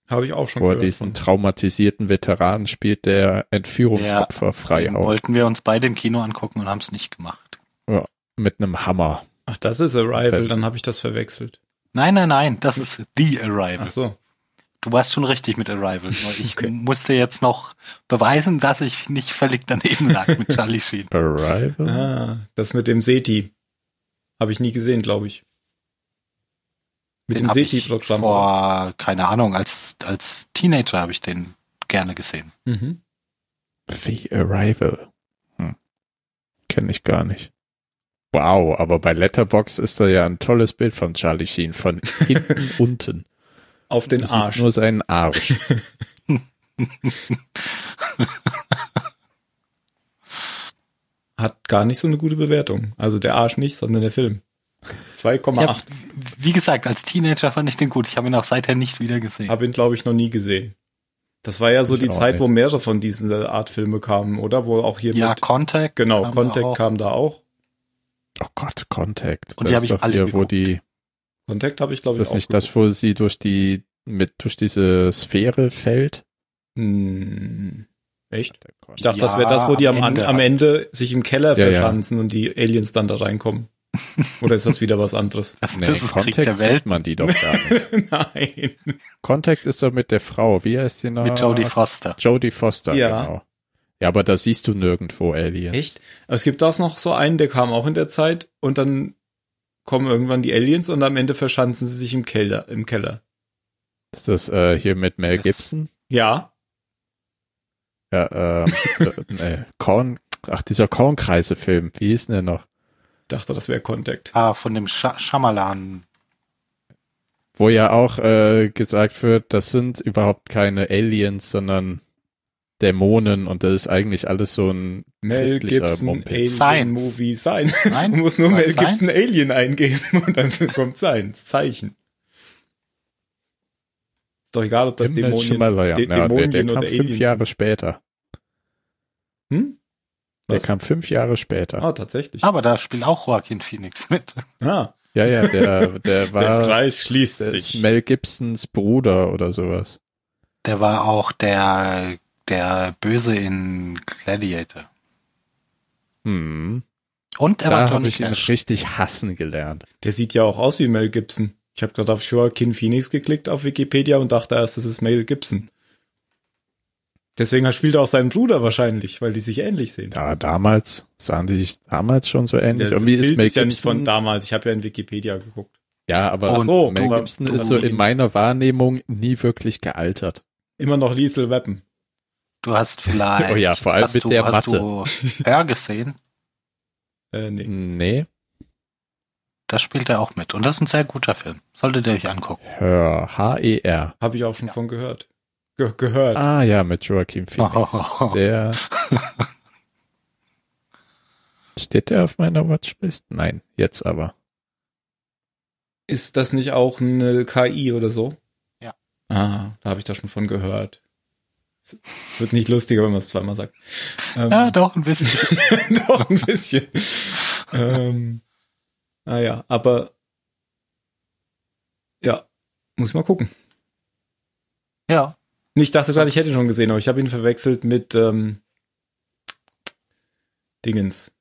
Habe ich auch schon wo er gehört. diesen von. traumatisierten Veteranen spielt, der Entführungsopfer frei Den haut wollten wir uns beide im Kino angucken und haben es nicht gemacht. mit einem Hammer. Ach, das ist Arrival, dann habe ich das verwechselt. Nein, nein, nein, das ist The Arrival. Ach so. Du warst schon richtig mit Arrival. Ich Okay. musste jetzt noch beweisen, dass ich nicht völlig daneben lag mit Charlie Sheen. Arrival? Ah, das mit dem Seti. Habe ich nie gesehen, glaube ich. Mit Den dem Seti-Programm. Vor, keine Ahnung, als, als Teenager habe ich den gerne gesehen. Mhm. The Arrival. Hm. Kenne ich gar nicht. Wow, aber bei Letterbox ist da ja ein tolles Bild von Charlie Sheen, von hinten unten. Auf den siehst Arsch. nur seinen Arsch. Hat gar nicht so eine gute Bewertung. Also der Arsch nicht, sondern der Film. 2,8. Ja, wie gesagt, als Teenager fand ich den gut. Ich habe ihn auch seither nicht wieder gesehen. Habe ihn, glaube ich, noch nie gesehen. Das war ja so Ich die Zeit, nicht. wo mehrere von diesen Art Filme kamen, oder? Wo auch hier ja, mit, Contact. genau, kam Contact kam da auch. Oh Gott, Contact. Und die Das hab ist ich doch alle hier, wo geguckt. die Contact habe ich, glaube Ist ich, das auch nicht das, wo sie durch die, mit, durch diese Sphäre fällt? Hm, echt? Ich dachte, dachte, das wäre das, wo die am, am Ende am halt. Ende sich im Keller Ja, ja. verschanzen und die Aliens dann da reinkommen. Oder ist das wieder was anderes? Das, nee, das ist Krieg Contact der Welt sieht man die doch gar nicht. Nein. Contact ist doch mit der Frau. Wie heißt die noch? mit Jodie Foster. Jodie Foster, Ja. genau. Ja, aber da siehst du nirgendwo Aliens. Echt? Aber es gibt auch noch so einen, der kam auch in der Zeit und dann kommen irgendwann die Aliens und am Ende verschanzen sie sich im Keller. Im Keller. Ist das äh, hier mit Mel Das- Gibson? Ja, Ja, ähm, äh, nee, Korn, ach, dieser Kornkreise-Film. Wie hieß denn der noch? dachte, das wäre Contact. Ah, von dem Sch Schamalan. Wo ja auch äh, gesagt wird, das sind überhaupt keine Aliens, sondern Dämonen und das ist eigentlich alles so ein Mel christlicher Gibson Mumpitz. Alien Science. Movie Science. Nein? Du musst nur Mel Science? Gibson Alien eingeben und dann kommt Science. Zeichen. Ist doch egal, ob das M. Night Dämonien, Shyamalan. De ja, der, Dämonien der oder kam fünf Jahre sind. später. Hm? Der Was? kam fünf Jahre später. Ah, tatsächlich. Aber da spielt auch Joaquin Phoenix mit. Ah, Ja, ja, der, der der war Kreis schließt der ist sich. Mel Gibsons Bruder oder sowas. Der war auch der, der Böse in Gladiator. Hm. Und er Da war habe Johnny ich ihn Cash. richtig hassen gelernt. Der sieht ja auch aus wie Mel Gibson. Ich habe gerade auf Joaquin Phoenix geklickt auf Wikipedia und dachte erst, das ist Mel Gibson. Deswegen spielt er auch seinen Bruder wahrscheinlich, weil die sich ähnlich sehen. Ja, damals sahen die sich damals schon so ähnlich. Das Irgendwie Bild ist Mel ist ja nicht von Gibson, damals. Ich habe ja in Wikipedia geguckt. ja, aber Ach so, Mel Gibson du- ist so in meiner Wahrnehmung nie wirklich gealtert. Immer noch Lethal Weapon. Du hast vielleicht. Oh ja, vor allem hast mit du, der hast Matte. du Hör gesehen? Äh, nee. Nee, Da spielt er auch mit. Und das ist ein sehr guter Film. Solltet ihr euch angucken. Hör, H-E-R. Habe ich auch schon von gehört. Ge gehört. Ah ja, mit Joaquin Phoenix. Der steht der auf meiner Watchlist? Nein, jetzt aber. Ist das nicht auch eine KI oder so? Ja. Ah, da habe ich da schon von gehört. Es wird nicht lustiger, wenn man es zweimal sagt. Ähm, Ja, doch, ein bisschen. doch ein bisschen. ähm, naja, aber ja, muss ich mal gucken. ja. Ich dachte gerade, ich hätte ihn schon gesehen, aber ich habe ihn verwechselt mit ähm, Dingens.